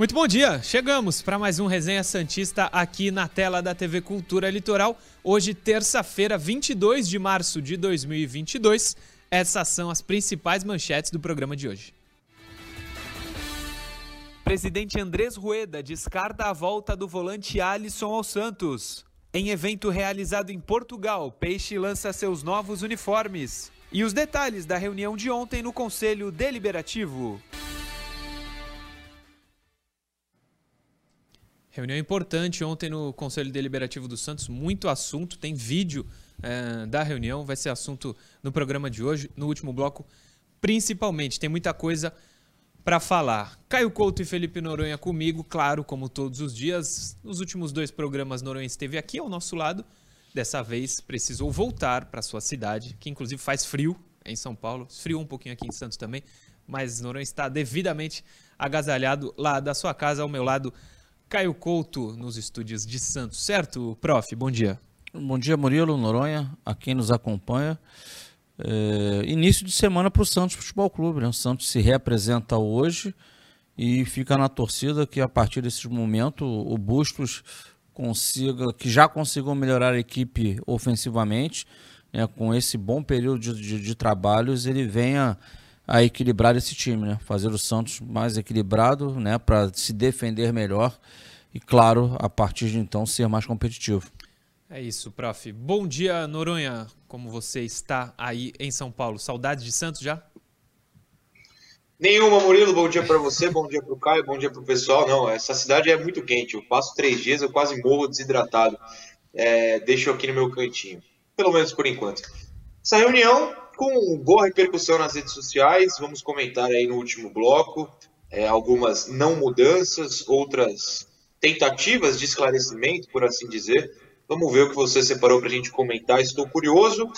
Muito bom dia! Chegamos para mais um Resenha Santista aqui na tela da TV Cultura Litoral. Hoje, terça-feira, 22 de março de 2022. Essas são as principais manchetes do programa de hoje. Presidente Andrés Rueda descarta a volta do volante Alisson aos Santos. Em evento realizado em Portugal, Peixe lança seus novos uniformes. E os detalhes da reunião de ontem no Conselho Deliberativo. Reunião importante ontem no Conselho Deliberativo do Santos, muito assunto, tem vídeo é, da reunião, vai ser assunto no programa de hoje, no último bloco, principalmente, tem muita coisa para falar. Caio Couto e Felipe Noronha comigo, claro, como todos os dias. Nos últimos dois programas, Noronha esteve aqui ao nosso lado. Dessa vez precisou voltar para sua cidade, que inclusive faz frio em São Paulo, esfriou um pouquinho aqui em Santos também, mas Noronha está devidamente agasalhado lá da sua casa ao meu lado. Caio Couto nos estúdios de Santos, certo, prof? Bom dia. Bom dia, Murilo, Noronha, a quem nos acompanha. É, início de semana para o Santos Futebol Clube. Né? O Santos se reapresenta hoje e fica na torcida que a partir desse momento o Bustos consiga, que já consigam melhorar a equipe ofensivamente, né? com esse bom período de, de, de trabalhos, ele venha a equilibrar esse time, né? Fazer o Santos mais equilibrado, né? Para se defender melhor e, claro, a partir de então ser mais competitivo. É isso, prof. Bom dia, Noronha. Como você está aí em São Paulo? Saudades de Santos já? Nenhuma, Murilo. Bom dia para você, bom dia para o Caio, bom dia para o pessoal. Não, essa cidade é muito quente. Eu passo três dias, eu quase morro desidratado. É, deixo aqui no meu cantinho. Pelo menos por enquanto. Essa reunião com boa repercussão nas redes sociais. Vamos comentar aí no último bloco é, algumas não mudanças, outras tentativas de esclarecimento, por assim dizer. Vamos ver o que você separou para a gente comentar. Estou curioso.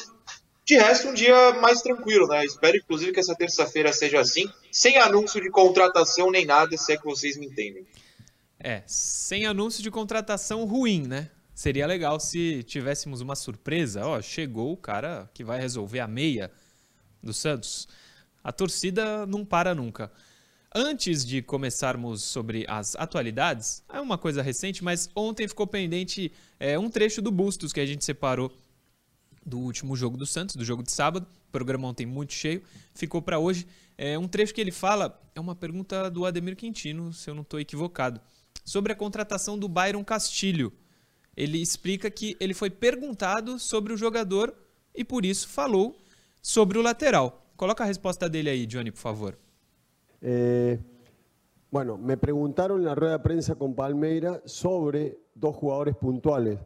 De resto, um dia mais tranquilo, né? Espero, inclusive, que essa terça-feira seja assim, sem anúncio de contratação nem nada, se é que vocês me entendem. É, sem anúncio de contratação ruim, né? Seria legal se tivéssemos uma surpresa. Ó, chegou o cara que vai resolver a meia do Santos. A torcida não para nunca. Antes de começarmos sobre as atualidades, é uma coisa recente, mas ontem ficou pendente é, um trecho do Bustos que a gente separou do último jogo do Santos, do jogo de sábado. O programa ontem muito cheio. Ficou para hoje. É, um trecho que ele fala é uma pergunta do Ademir Quintino, se eu não estou equivocado, sobre a contratação do Byron Castilho ele explica que ele foi perguntado sobre o jogador e por isso falou sobre o lateral. Coloca a resposta dele aí, Johnny, por favor. Eh, bueno, me preguntaron en la rueda de prensa con Palmeira sobre dos jugadores puntuales,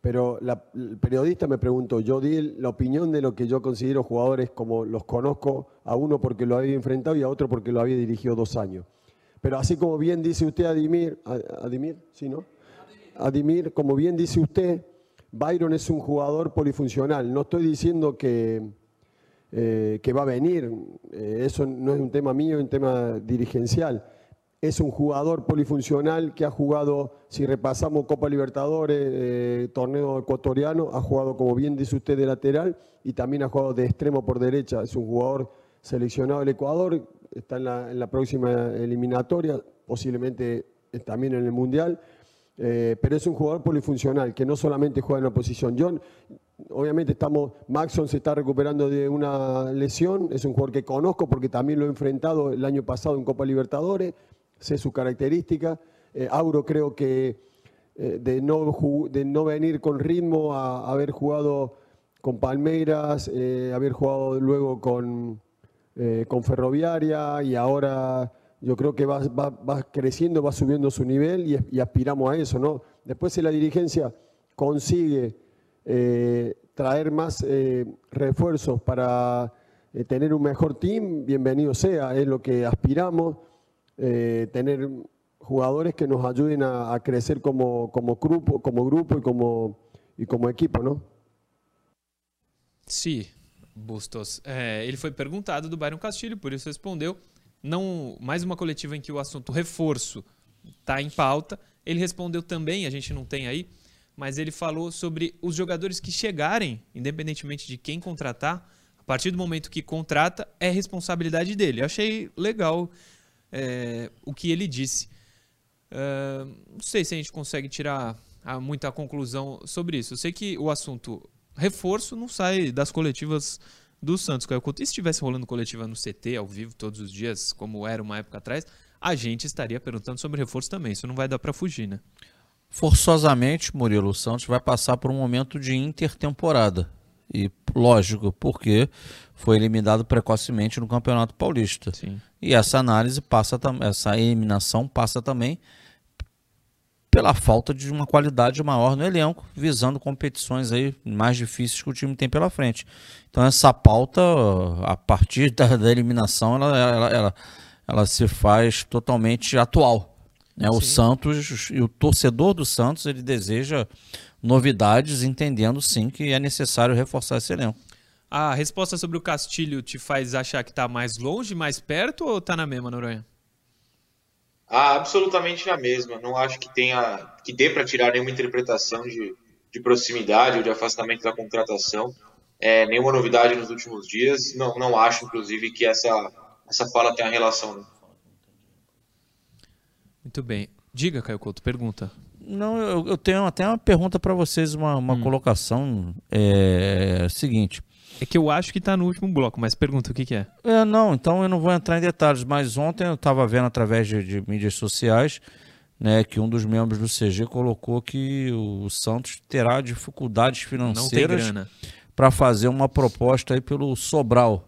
pero la, el periodista me preguntó, yo di la opinión de lo que yo considero jugadores como los conozco, a uno porque lo había enfrentado y a otro porque lo había dirigido dos años. Pero así como bien dice usted, Adimir, Adimir, ¿sí, no? Adimir, como bien dice usted, Byron es un jugador polifuncional. No estoy diciendo que, eh, que va a venir, eh, eso no es un tema mío, es un tema dirigencial. Es un jugador polifuncional que ha jugado, si repasamos Copa Libertadores, eh, torneo ecuatoriano, ha jugado, como bien dice usted, de lateral y también ha jugado de extremo por derecha. Es un jugador seleccionado del Ecuador, está en la, en la próxima eliminatoria, posiblemente también en el Mundial. Eh, pero es un jugador polifuncional, que no solamente juega en una posición. John, obviamente estamos, Maxon se está recuperando de una lesión, es un jugador que conozco porque también lo he enfrentado el año pasado en Copa Libertadores, sé su característica. Eh, Auro creo que eh, de, no, de no venir con ritmo a, haber jugado con Palmeiras, eh, haber jugado luego con, con Ferroviaria y ahora yo creo que va, va, va, creciendo, va subiendo su nivel y, aspiramos a eso, ¿no? Después si la dirigencia consigue eh, traer más eh, refuerzos para eh, tener un mejor team, bienvenido sea, es lo que aspiramos, tener jugadores que nos ayuden a, a, crecer como, grupo, como grupo y como, y como equipo, ¿no? Sí, Bustos. É, ele foi perguntado do Byron Castilho, por isso respondeu não mais uma coletiva em que o assunto reforço está em pauta. Ele respondeu também, a gente não tem aí, mas ele falou sobre os jogadores que chegarem, independentemente de quem contratar, a partir do momento que contrata, é responsabilidade dele. Eu achei legal é, o que ele disse. Uh, não sei se a gente consegue tirar a, muita conclusão sobre isso. Eu sei que o assunto reforço não sai das coletivas do Santos. E se estivesse rolando coletiva no CT, ao vivo, todos os dias, como era uma época atrás, a gente estaria perguntando sobre reforço também. Isso não vai dar para fugir, né? Forçosamente, Murilo Santos vai passar por um momento de intertemporada. E lógico, porque foi eliminado precocemente no Campeonato Paulista. Sim. E essa análise passa essa eliminação passa também pela falta de uma qualidade maior no elenco, visando competições aí mais difíceis que o time tem pela frente. Então essa pauta, a partir da, da eliminação, ela, ela, ela, ela, se faz totalmente atual. Né? O Santos e o torcedor do Santos ele deseja novidades, entendendo sim que é necessário reforçar esse elenco. A resposta sobre o Castilho te faz achar que está mais longe, mais perto ou está na mesma, Noronha? Ah, absolutamente na mesma. Não acho que tenha que dê para tirar nenhuma interpretação de, de proximidade ou de afastamento da contratação. É, nenhuma novidade nos últimos dias. Não, não acho, inclusive, que essa, essa fala tenha relação. Não. Muito bem. Diga, Caio Couto, pergunta. Não, eu, eu tenho até uma pergunta para vocês, uma, uma hum. colocação. É, seguinte. É que eu acho que está no último bloco, mas pergunta o que, que, é. É, não, então eu não vou entrar em detalhes, mas ontem eu estava vendo através de, de, mídias sociais né, que um dos membros do CG colocou que o Santos terá dificuldades financeiras para fazer uma proposta aí pelo Sobral.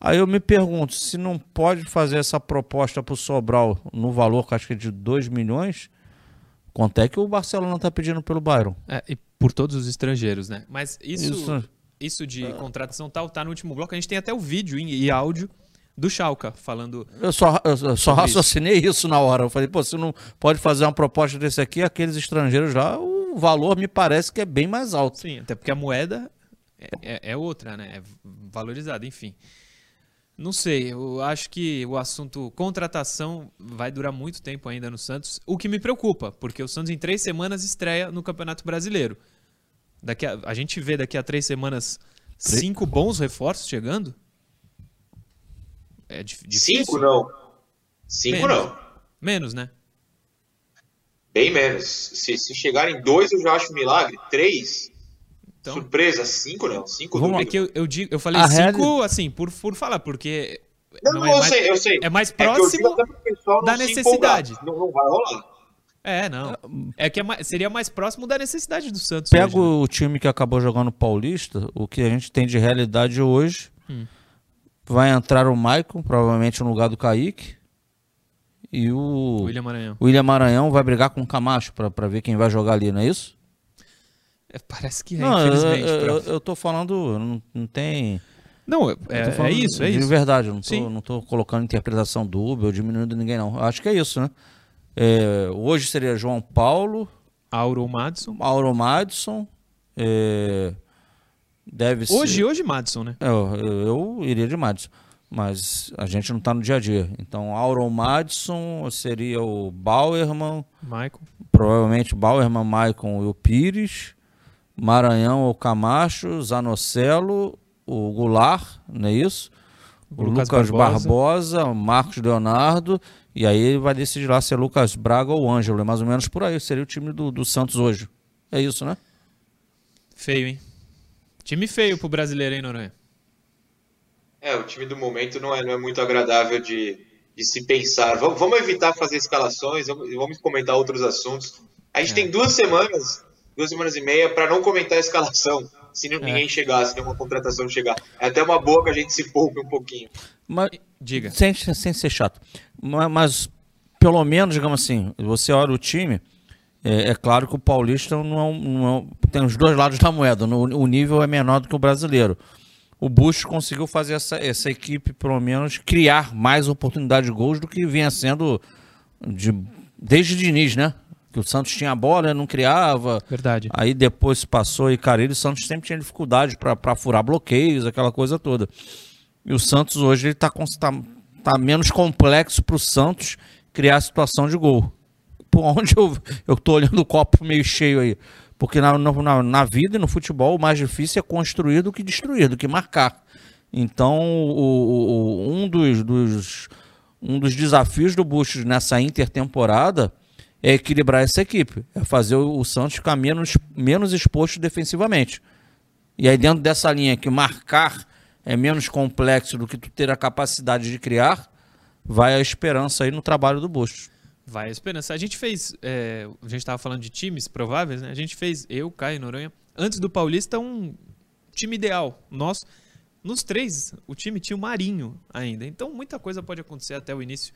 Aí eu me pergunto, se não pode fazer essa proposta para o Sobral no valor que acho que é de 2 milhões, quanto é que o Barcelona está pedindo pelo Byron? É, e por todos os estrangeiros, né? Mas isso... isso isso de ah. contratação tal tá no último bloco. A gente tem até o vídeo e áudio do Schalke falando. Eu só, eu só raciocinei isso. isso. na hora. Eu falei, pô, você não pode fazer uma proposta desse aqui, aqueles estrangeiros lá, o valor me parece que é bem mais alto. Sim, até porque a moeda é, é, é outra, né? É valorizada, enfim. Não sei, eu acho que o assunto contratação vai durar muito tempo ainda no Santos, o que me preocupa, porque o Santos em três semanas estreia no Campeonato Brasileiro. Daqui a, a gente vê daqui a três semanas cinco bons reforços chegando? É difícil. Cinco não. Cinco menos. não. Menos, né? Bem menos. Se, se chegarem dois, eu já acho milagre. Três. Então, Surpresa, cinco não. Cinco Vamos, É que eu, eu, digo, eu falei a cinco, assim, por, por falar, porque. Não, não, não é eu mais, sei, eu sei. É mais próximo é da necessidade. Não, não vai rolar. É, não. É que é mais, seria mais próximo da necessidade do Santos. Pega hoje, né? o time que acabou jogando Paulista, o que a gente tem de realidade hoje. Hum. Vai entrar o Maicon, provavelmente no lugar do Kaique. E o William Maranhão. William Maranhão vai brigar com o Camacho para ver quem vai jogar ali, não é isso? É, parece que é, não, infelizmente. Eu, eu, eu tô falando, não, não tem. Não, é, é isso, é de isso. De verdade, eu não tô, não tô colocando interpretação dúbia ou diminuindo ninguém, não. Eu acho que é isso, né? É, hoje seria João Paulo. Auro Madison. Auro Madison. É, deve hoje, ser... Hoje, Madison, né? Eu, eu, eu, iria de Madison. Mas a gente não está no dia a dia. Então, Auro Madison seria o Bauerman. Michael. Provavelmente Bauerman, Maicon e o Pires. Maranhão, o Camacho. Zanocelo, o Goulart, não é isso? O, o Lucas, Lucas Barbosa. Barbosa, Marcos Leonardo e aí ele vai decidir lá se é Lucas Braga ou Ângelo. É mais ou menos por aí. Seria o time do, do Santos hoje. É isso, né? Feio, hein? Time feio pro brasileiro, hein, Noronha? É, o time do momento não é, não é muito agradável de, de se pensar. Vamos, vamos evitar fazer escalações, vamos, vamos comentar outros assuntos. A gente é. tem duas semanas, duas semanas e meia, para não comentar a escalação se é. ninguém chegar, se nenhuma contratação chegar. É até uma boa que a gente se poupe um pouquinho. Mas, Diga. Sem, sem ser chato. Mas, mas, pelo menos, digamos assim, você olha o time, é, é claro que o paulista não, é, não é, tem os dois lados da moeda. No, o nível é menor do que o brasileiro. O Bush conseguiu fazer essa, essa equipe, pelo menos, criar mais oportunidades de gols do que vinha sendo de, desde o Diniz, né? que o Santos tinha a bola, não criava. Verdade. Aí depois passou e Carilho, o Santos sempre tinha dificuldade para furar bloqueios, aquela coisa toda. E o Santos hoje está tá, tá menos complexo para o Santos criar situação de gol. Por onde eu, eu tô olhando o copo meio cheio aí. Porque na, na, na vida e no futebol o mais difícil é construir do que destruir, do que marcar. Então, o, o, um, dos, dos, um dos desafios do Bush nessa intertemporada é equilibrar essa equipe, é fazer o, o Santos ficar menos, menos exposto defensivamente. E aí dentro dessa linha que marcar é menos complexo do que tu ter a capacidade de criar, vai a esperança aí no trabalho do Bustos. Vai a esperança. A gente fez, é, a gente estava falando de times prováveis, né? A gente fez, eu, Caio Noronha, antes do Paulista, um time ideal. Nós, nos três, o time tinha o Marinho ainda. Então muita coisa pode acontecer até o início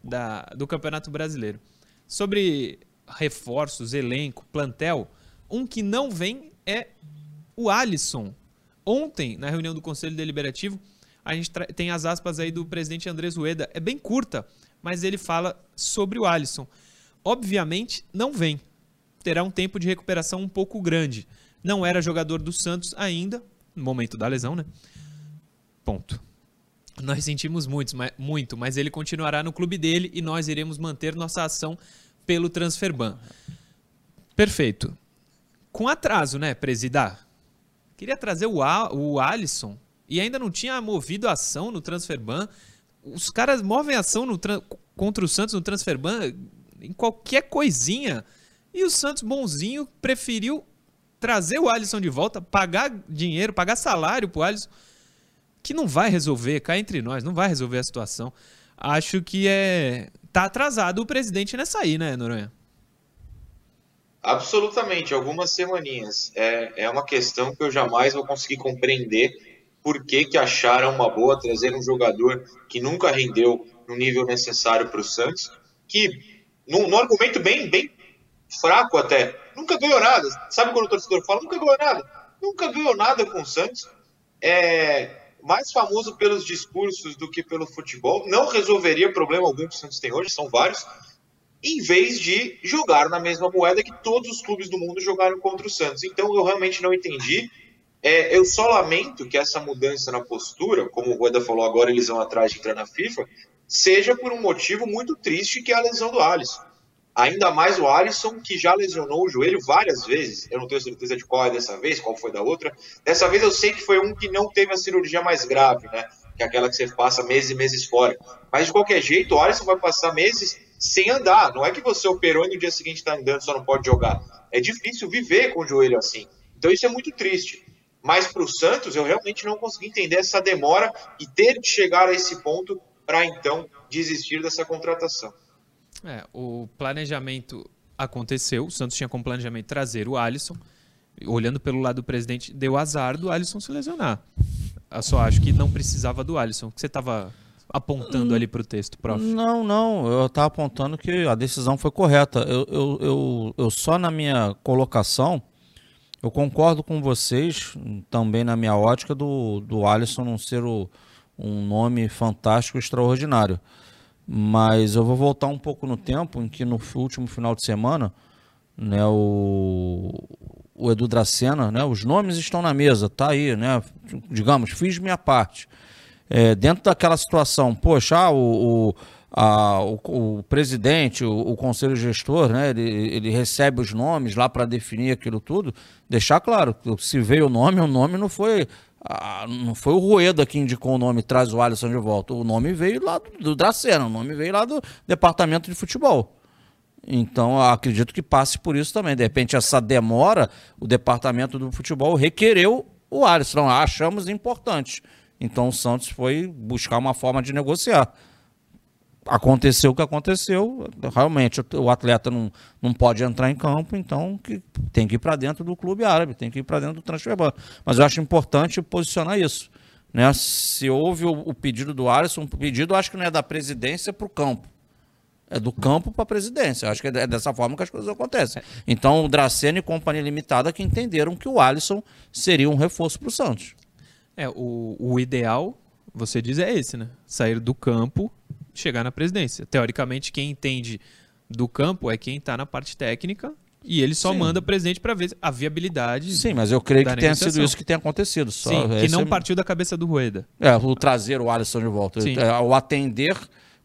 da, do Campeonato Brasileiro. Sobre reforços, elenco, plantel, um que não vem é o Alisson. Ontem, na reunião do Conselho Deliberativo, a gente tem as aspas aí do presidente Andrés Rueda. É bem curta, mas ele fala sobre o Alisson. Obviamente, não vem. Terá um tempo de recuperação um pouco grande. Não era jogador do Santos ainda, no momento da lesão, né? Ponto. Nós sentimos muito, muito, mas ele continuará no clube dele e nós iremos manter nossa ação pelo Transferban. Perfeito. Com atraso, né, presidar? Queria trazer o, A, o Alisson e ainda não tinha movido ação no Transferban. Os caras movem ação no, contra o Santos no Transferban em qualquer coisinha. E o Santos, bonzinho, preferiu trazer o Alisson de volta, pagar dinheiro, pagar salário pro Alisson, que não vai resolver, cá entre nós, não vai resolver a situação. Acho que é. Tá atrasado o presidente nessa aí, né, Noronha? Absolutamente, algumas semaninhas. É, é uma questão que eu jamais vou conseguir compreender por que, que acharam uma boa trazer um jogador que nunca rendeu no nível necessário para o Santos, que, num, num, argumento bem, bem fraco até, nunca ganhou nada. Sabe quando o torcedor fala, nunca ganhou nada? Nunca ganhou nada com o Santos. É mais famoso pelos discursos do que pelo futebol. Não resolveria problema algum que o Santos tem hoje, são vários em vez de jogar na mesma moeda que todos os clubes do mundo jogaram contra o Santos. Então eu realmente não entendi. É, eu só lamento que essa mudança na postura, como o Rueda falou agora, eles vão atrás de entrar na FIFA, seja por um motivo muito triste que é a lesão do Alisson. Ainda mais o Alisson, que já lesionou o joelho várias vezes. Eu não tenho certeza de qual é dessa vez, qual foi da outra. Dessa vez eu sei que foi um que não teve a cirurgia mais grave, né? Que é aquela que você passa meses e meses fora. Mas de qualquer jeito, o Alisson vai passar meses sem andar. Não é que você operou e no dia seguinte está andando, só não pode jogar. É difícil viver com o joelho assim. Então isso é muito triste. Mas para o Santos, eu realmente não consegui entender essa demora e ter de chegar a esse ponto para então desistir dessa contratação. É, o planejamento aconteceu, o Santos tinha como planejamento trazer o Alisson. Olhando pelo lado do presidente, deu azar do Alisson se lesionar. Eu só acho que não precisava do Alisson. que você estava apontando ali para o texto, prof? Não, não. Eu estava apontando que a decisão foi correta. Eu, eu, eu, eu, só na minha colocação, eu concordo com vocês, também na minha ótica, do, do Alisson não ser o, um nome fantástico, extraordinário. Mas eu vou voltar um pouco no tempo, em que no último final de semana, né, o, o Edu Dracena, né, os nomes estão na mesa, tá aí, né, digamos, fiz minha parte é, dentro daquela situação, poxa, ah, o, o, a, o, o, presidente, o, o, conselho gestor, né, ele, ele recebe os nomes lá para definir aquilo tudo, deixar claro, se veio o nome, o nome não foi não foi o Rueda que indicou o nome traz o Alisson de volta. O nome veio lá do, do Dracena, o nome veio lá do departamento de futebol. Então, acredito que passe por isso também. De repente, essa demora, o departamento do futebol requereu o Alisson. Achamos importante. Então o Santos foi buscar uma forma de negociar. Aconteceu o que aconteceu, realmente o atleta não, não pode entrar em campo, então que tem que ir para dentro do clube árabe, tem que ir para dentro do transferban. Mas eu acho importante posicionar isso. Né? Se houve o, o pedido do Alisson, o pedido acho que não é da presidência para o campo. É do campo para a presidência. Acho que é dessa forma que as coisas acontecem. Então, o Dracena e Companhia Limitada que entenderam que o Alisson seria um reforço para o Santos. É, o, o ideal, você diz, é esse, né? Sair do campo, chegar na presidência. Teoricamente, quem entende do campo é quem está na parte técnica e ele só Sim. manda presidente para ver a viabilidade. Sim, mas eu creio que tenha sido isso que tenha acontecido. Só Sim, que não é... partiu da cabeça do Rueda. É, o trazer o Alisson de volta. Sim. É, o atender,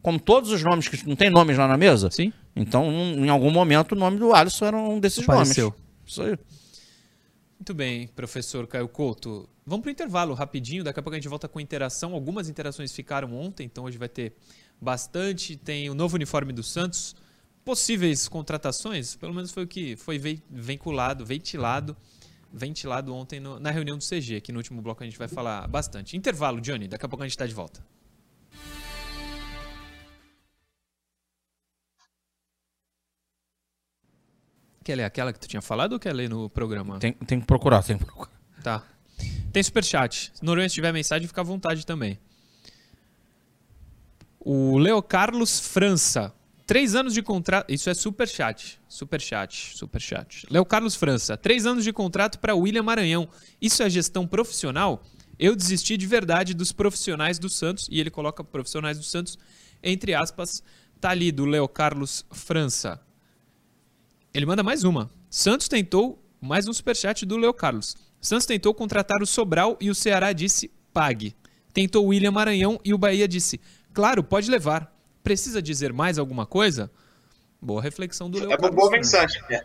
como todos os nomes que não tem nomes lá na mesa. Sim. Então, em algum momento, o nome do Alisson era um desses Apareceu. nomes. Isso aí. Muito bem, professor Caio Couto. Vamos para o intervalo rapidinho, daqui a pouco a gente volta com interação. Algumas interações ficaram ontem, então hoje vai ter bastante. Tem o novo uniforme do Santos possíveis contratações, pelo menos foi o que foi vinculado, ventilado, ventilado ontem no, na reunião do CG, que no último bloco a gente vai falar bastante. Intervalo, Johnny, daqui a pouco a gente está de volta. Quer ler aquela que tu tinha falado ou quer ler no programa? Tem, tem que procurar, tem que procurar. Tá. Tem superchat. Se Noronha tiver mensagem, fica à vontade também. O Leo Carlos França. Três anos de contrato. Isso é superchat. Superchat. Superchat. Leo Carlos França. Três anos de contrato para William Maranhão. Isso é gestão profissional? Eu desisti de verdade dos profissionais do Santos. E ele coloca profissionais do Santos entre aspas. Tá ali do Leo Carlos França. Ele manda mais uma. Santos tentou mais um superchat do Leo Carlos. Santos tentou contratar o Sobral e o Ceará disse pague. Tentou o William Maranhão e o Bahia disse claro, pode levar. Precisa dizer mais alguma coisa? Boa reflexão do Leo É uma boa mensagem, né?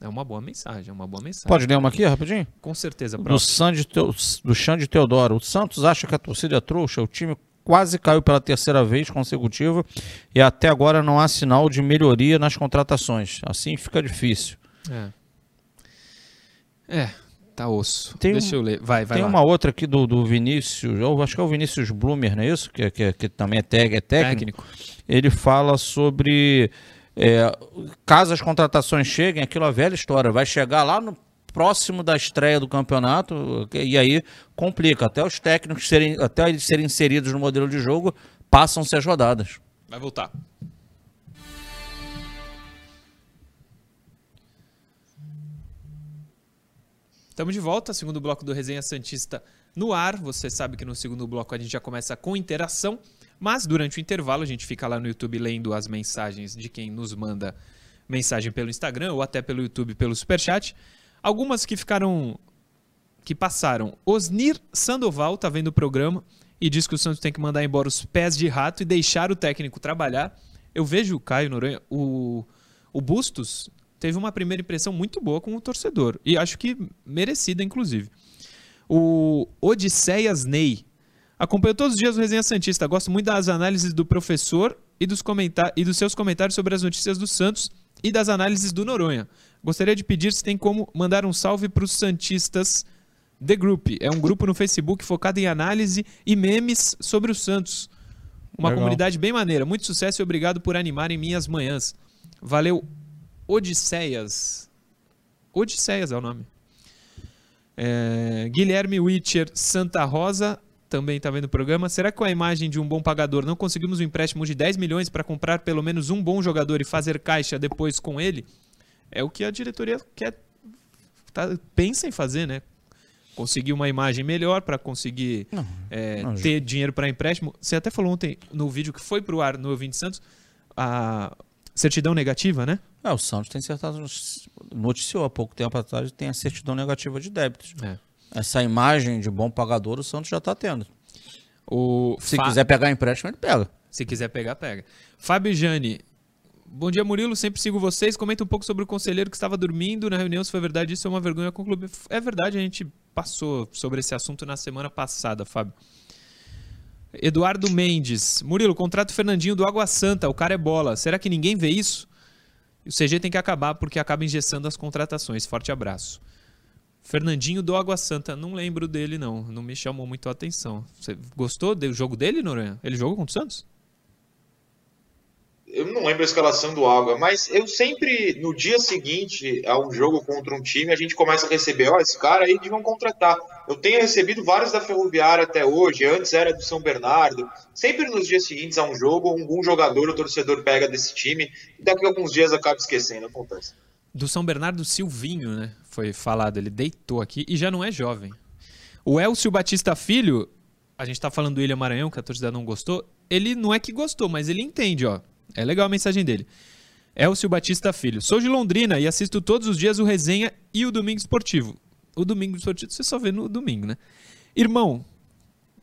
É uma boa mensagem, é uma boa mensagem. Pode ler uma aqui, rapidinho? Com certeza, do, Sandy, do Xande Teodoro. O Santos acha que a torcida é trouxa, o time quase caiu pela terceira vez consecutiva e até agora não há sinal de melhoria nas contratações. Assim fica difícil. É. É, tá osso. Tem Deixa um, eu ler. Vai, vai Tem lá. uma outra aqui do, do Vinícius, eu acho que é o Vinícius Blumer, não é isso? Que, que, que também é, tag, é técnico. técnico. Ele fala sobre é, caso as contratações cheguem, aquilo é velha história, vai chegar lá no próximo da estreia do campeonato, e aí complica. Até os técnicos serem, até eles serem inseridos no modelo de jogo, passam-se as rodadas. Vai voltar. Estamos de volta, segundo bloco do Resenha Santista no ar. Você sabe que no segundo bloco a gente já começa com interação, mas durante o intervalo a gente fica lá no YouTube lendo as mensagens de quem nos manda mensagem pelo Instagram ou até pelo YouTube pelo Superchat. Algumas que ficaram. que passaram. Osnir Sandoval tá vendo o programa e diz que o Santos tem que mandar embora os pés de rato e deixar o técnico trabalhar. Eu vejo o Caio Noronha, o, o Bustos teve uma primeira impressão muito boa com o torcedor. E acho que merecida, inclusive. O Odisseias Ney. Acompanho todos os dias o Resenha Santista. Gosto muito das análises do professor e dos, e dos seus comentários sobre as notícias do Santos e das análises do Noronha. Gostaria de pedir se tem como mandar um salve para os Santistas The Group. É um grupo no Facebook focado em análise e memes sobre o Santos. Uma Legal. comunidade bem maneira. Muito sucesso e obrigado por animarem minhas manhãs. Valeu, Odisseias. Odisseias é o nome. É, Guilherme Witcher Santa Rosa também está vendo o programa. Será que com a imagem de um bom pagador não conseguimos um empréstimo de 10 milhões para comprar pelo menos um bom jogador e fazer caixa depois com ele? É o que a diretoria quer, tá, pensa em fazer, né? Conseguir uma imagem melhor para conseguir não, é, não, ter dinheiro para empréstimo. Você até falou ontem no vídeo que foi para o ar no Ouvinte Santos a certidão negativa, né? É, o Santos tem certeza, noticiou há pouco tempo atrás tem a certidão negativa de débitos. É. Essa imagem de bom pagador o Santos já está tendo. O Se Fa... quiser pegar empréstimo, ele pega. Se quiser pegar, pega. Fábio Jani, Bom dia, Murilo. Sempre sigo vocês. Comenta um pouco sobre o conselheiro que estava dormindo na reunião, se foi verdade. Isso é uma vergonha com o clube. É verdade, a gente passou sobre esse assunto na semana passada, Fábio. Eduardo Mendes. Murilo, contrato Fernandinho do Água Santa. O cara é bola. Será que ninguém vê isso? O CG tem que acabar porque acaba engessando as contratações. Forte abraço. Fernandinho do Água Santa. Não lembro dele, não. Não me chamou muito a atenção. Você gostou do jogo dele, Noronha? Ele jogou contra o Santos? Eu não lembro a escalação do Água, mas eu sempre, no dia seguinte a um jogo contra um time, a gente começa a receber, ó, oh, esse cara aí deviam contratar. Eu tenho recebido vários da Ferroviária até hoje, antes era do São Bernardo. Sempre nos dias seguintes a um jogo, algum jogador ou torcedor pega desse time, e daqui a alguns dias acaba esquecendo, acontece. Do São Bernardo Silvinho, né? Foi falado, ele deitou aqui e já não é jovem. O Elcio Batista Filho, a gente tá falando do Ilha Maranhão, que a torcida não gostou, ele não é que gostou, mas ele entende, ó é legal a mensagem dele. Elcio Batista Filho. Sou de Londrina e assisto todos os dias o Resenha e o Domingo Esportivo. O Domingo Esportivo você só vê no domingo, né? Irmão,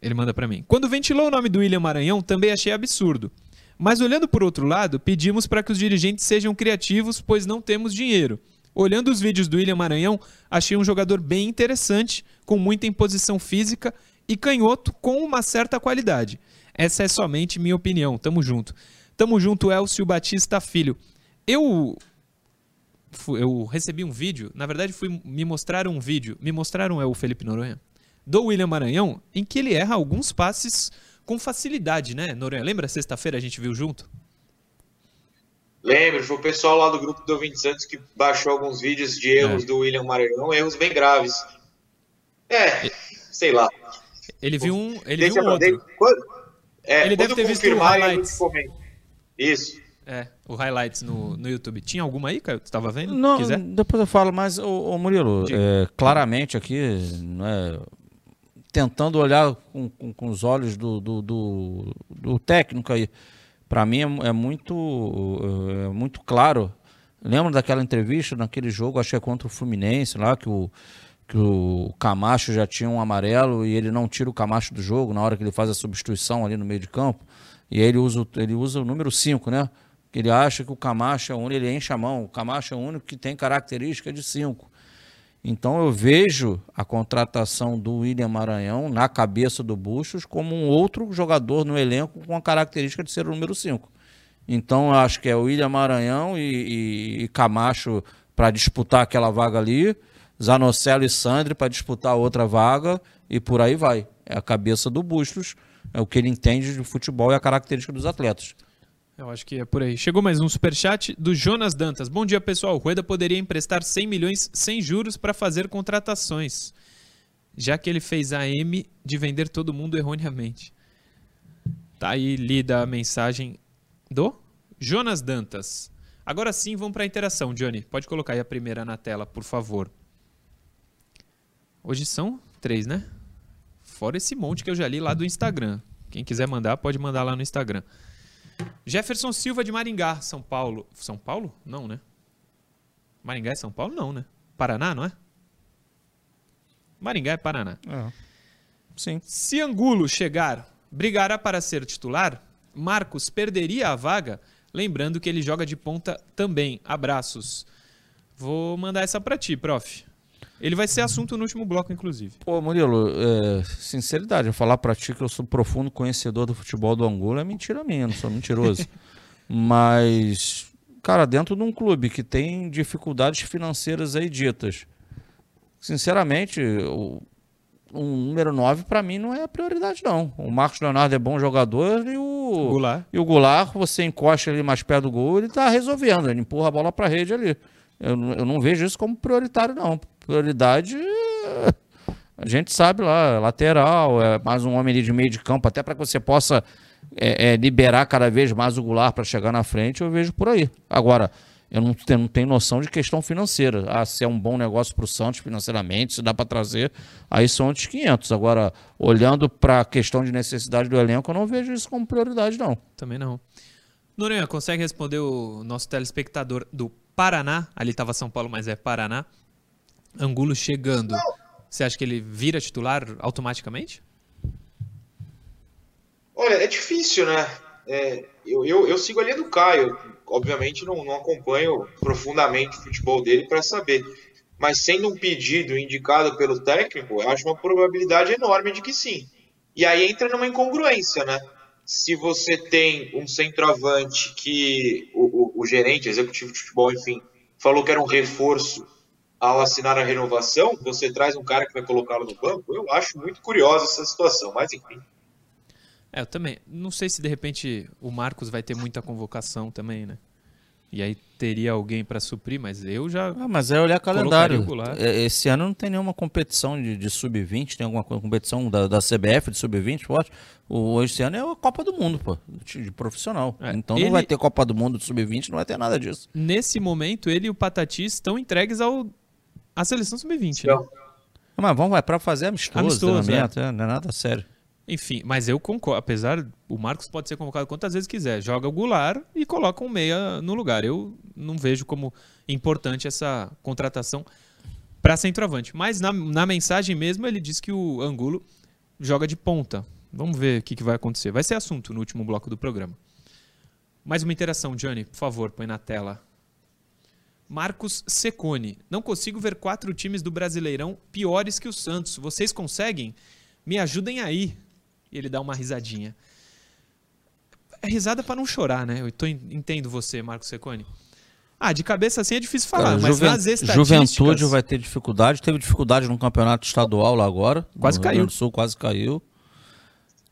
ele manda para mim. Quando ventilou o nome do William Maranhão, também achei absurdo. Mas olhando por outro lado, pedimos para que os dirigentes sejam criativos, pois não temos dinheiro. Olhando os vídeos do William Maranhão, achei um jogador bem interessante, com muita imposição física e canhoto com uma certa qualidade. Essa é somente minha opinião. Tamo junto. Tamo junto, Elcio Batista Filho. Eu eu recebi um vídeo, na verdade fui me mostraram um vídeo, me mostraram é o Felipe Noronha, do William Maranhão, em que ele erra alguns passes com facilidade, né, Noronha? Lembra sexta-feira a gente viu junto? Lembro, foi o pessoal lá do grupo do 20 Santos que baixou alguns vídeos de erros é. do William Maranhão, erros bem graves. É, sei lá. Ele viu um, ele viu um outro. quando, é, ele deve ter visto o highlights. Isso. É, o highlights no, no YouTube. Tinha alguma aí, Caio? Tu estava vendo? Não, Quiser? depois eu falo, mas, ô, ô Murilo, é, claramente aqui, é, tentando olhar com, com, com os olhos do, do, do, do técnico aí, para mim é, é muito, é muito claro. Lembra daquela entrevista, naquele jogo, acho que é contra o Fluminense lá, que o, que o Camacho já tinha um amarelo e ele não tira o Camacho do jogo na hora que ele faz a substituição ali no meio de campo. E ele usa, ele usa o número 5, né? ele acha que o Camacho é o único, ele enche a mão, o Camacho é o único que tem característica de 5. Então eu vejo a contratação do William Maranhão na cabeça do Buchos como um outro jogador no elenco com a característica de ser o número 5. Então eu acho que é o William Maranhão e, e, e Camacho para disputar aquela vaga ali, Zanocelo e Sandri para disputar outra vaga e por aí vai. É a cabeça do Bustos, o que ele entende de futebol e a característica dos atletas. Eu acho que é por aí. Chegou mais um superchat do Jonas Dantas. Bom dia, pessoal. Rueda poderia emprestar 100 milhões sem juros para fazer contratações, já que ele fez a M de vender todo mundo erroneamente. Tá aí lida a mensagem do Jonas Dantas. Agora sim, vamos para a interação, Johnny. Pode colocar aí a primeira na tela, por favor. Hoje são três, né? Fora esse monte que eu já li lá do Instagram. Quem quiser mandar, pode mandar lá no Instagram. Jefferson Silva de Maringá, São Paulo. São Paulo? Não, né? Maringá é São Paulo? Não, né? Paraná, não é? Maringá é Paraná. É. Sim. Se Angulo chegar, brigará para ser titular, Marcos perderia a vaga, lembrando que ele joga de ponta também. Abraços. Vou mandar essa para ti, prof. Ele vai ser assunto no último bloco, inclusive. Pô, Murilo, é, sinceridade, eu falar pra ti que eu sou profundo conhecedor do futebol do Angola é mentira minha, não sou mentiroso. Mas, cara, dentro de um clube que tem dificuldades financeiras aí ditas, sinceramente, o, um número 9 para mim não é a prioridade, não. O Marcos Leonardo é bom jogador e o Goulart, e o Goulart você encosta ele mais perto do gol, ele tá resolvendo, ele empurra a bola pra rede ali. Eu, eu não vejo isso como prioritário, não prioridade, a gente sabe lá, lateral, é mais um homem ali de meio de campo, até para que você possa é, é, liberar cada vez mais o Goulart para chegar na frente, eu vejo por aí. Agora, eu não tenho, não tenho noção de questão financeira. Ah, se é um bom negócio para o Santos financeiramente, se dá para trazer, aí são outros 500. Agora, olhando para a questão de necessidade do elenco, eu não vejo isso como prioridade, não. Também não. Noronha, consegue responder o nosso telespectador do Paraná? Ali estava São Paulo, mas é Paraná. Angulo chegando, não. você acha que ele vira titular automaticamente? Olha, é difícil, né? É, eu, eu, eu, sigo a linha do Caio. Obviamente não, não acompanho profundamente o futebol dele para saber. Mas sendo um pedido indicado pelo técnico, eu acho uma probabilidade enorme de que sim. E aí entra numa incongruência, né? Se você tem um centroavante que o, o, o gerente, executivo de futebol, enfim, falou que era um reforço ao assinar a renovação, você traz um cara que vai colocá-lo no banco. Eu acho muito curiosa essa situação, mas enfim. É, eu também. Não sei se de repente o Marcos vai ter muita convocação também, né? E aí teria alguém para suprir, mas eu já. Ah, mas é olhar calendário. É, esse ano não tem nenhuma competição de, de sub-20, tem alguma competição da, da CBF de sub-20, forte. O, esse ano é a Copa do Mundo, pô, de profissional. É, então ele... não vai ter Copa do Mundo de sub-20, não vai ter nada disso. Nesse momento, ele e o Patati estão entregues ao a seleção sub-20, né? Mas vamos, é para fazer amistoso, amistoso é. é. não é nada sério. Enfim, mas eu concordo, apesar, o Marcos pode ser convocado quantas vezes quiser. Joga o Goulart e coloca um meia no lugar. Eu não vejo como importante essa contratação para centroavante. Mas na, na mensagem mesmo ele diz que o Angulo joga de ponta. Vamos ver o que, que vai acontecer. Vai ser assunto no último bloco do programa. Mais uma interação, Johnny, por favor, põe na tela. Marcos Secone. Não consigo ver quatro times do Brasileirão piores que o Santos. Vocês conseguem? Me ajudem aí. E ele dá uma risadinha. É risada para não chorar, né? Eu tô, entendo você, Marcos Secone. Ah, de cabeça assim é difícil falar, Cara, mas Juven- nas estatísticas... Juventude vai ter dificuldade. Teve dificuldade no campeonato estadual lá agora. Quase Rio caiu. Grande do Sul quase caiu.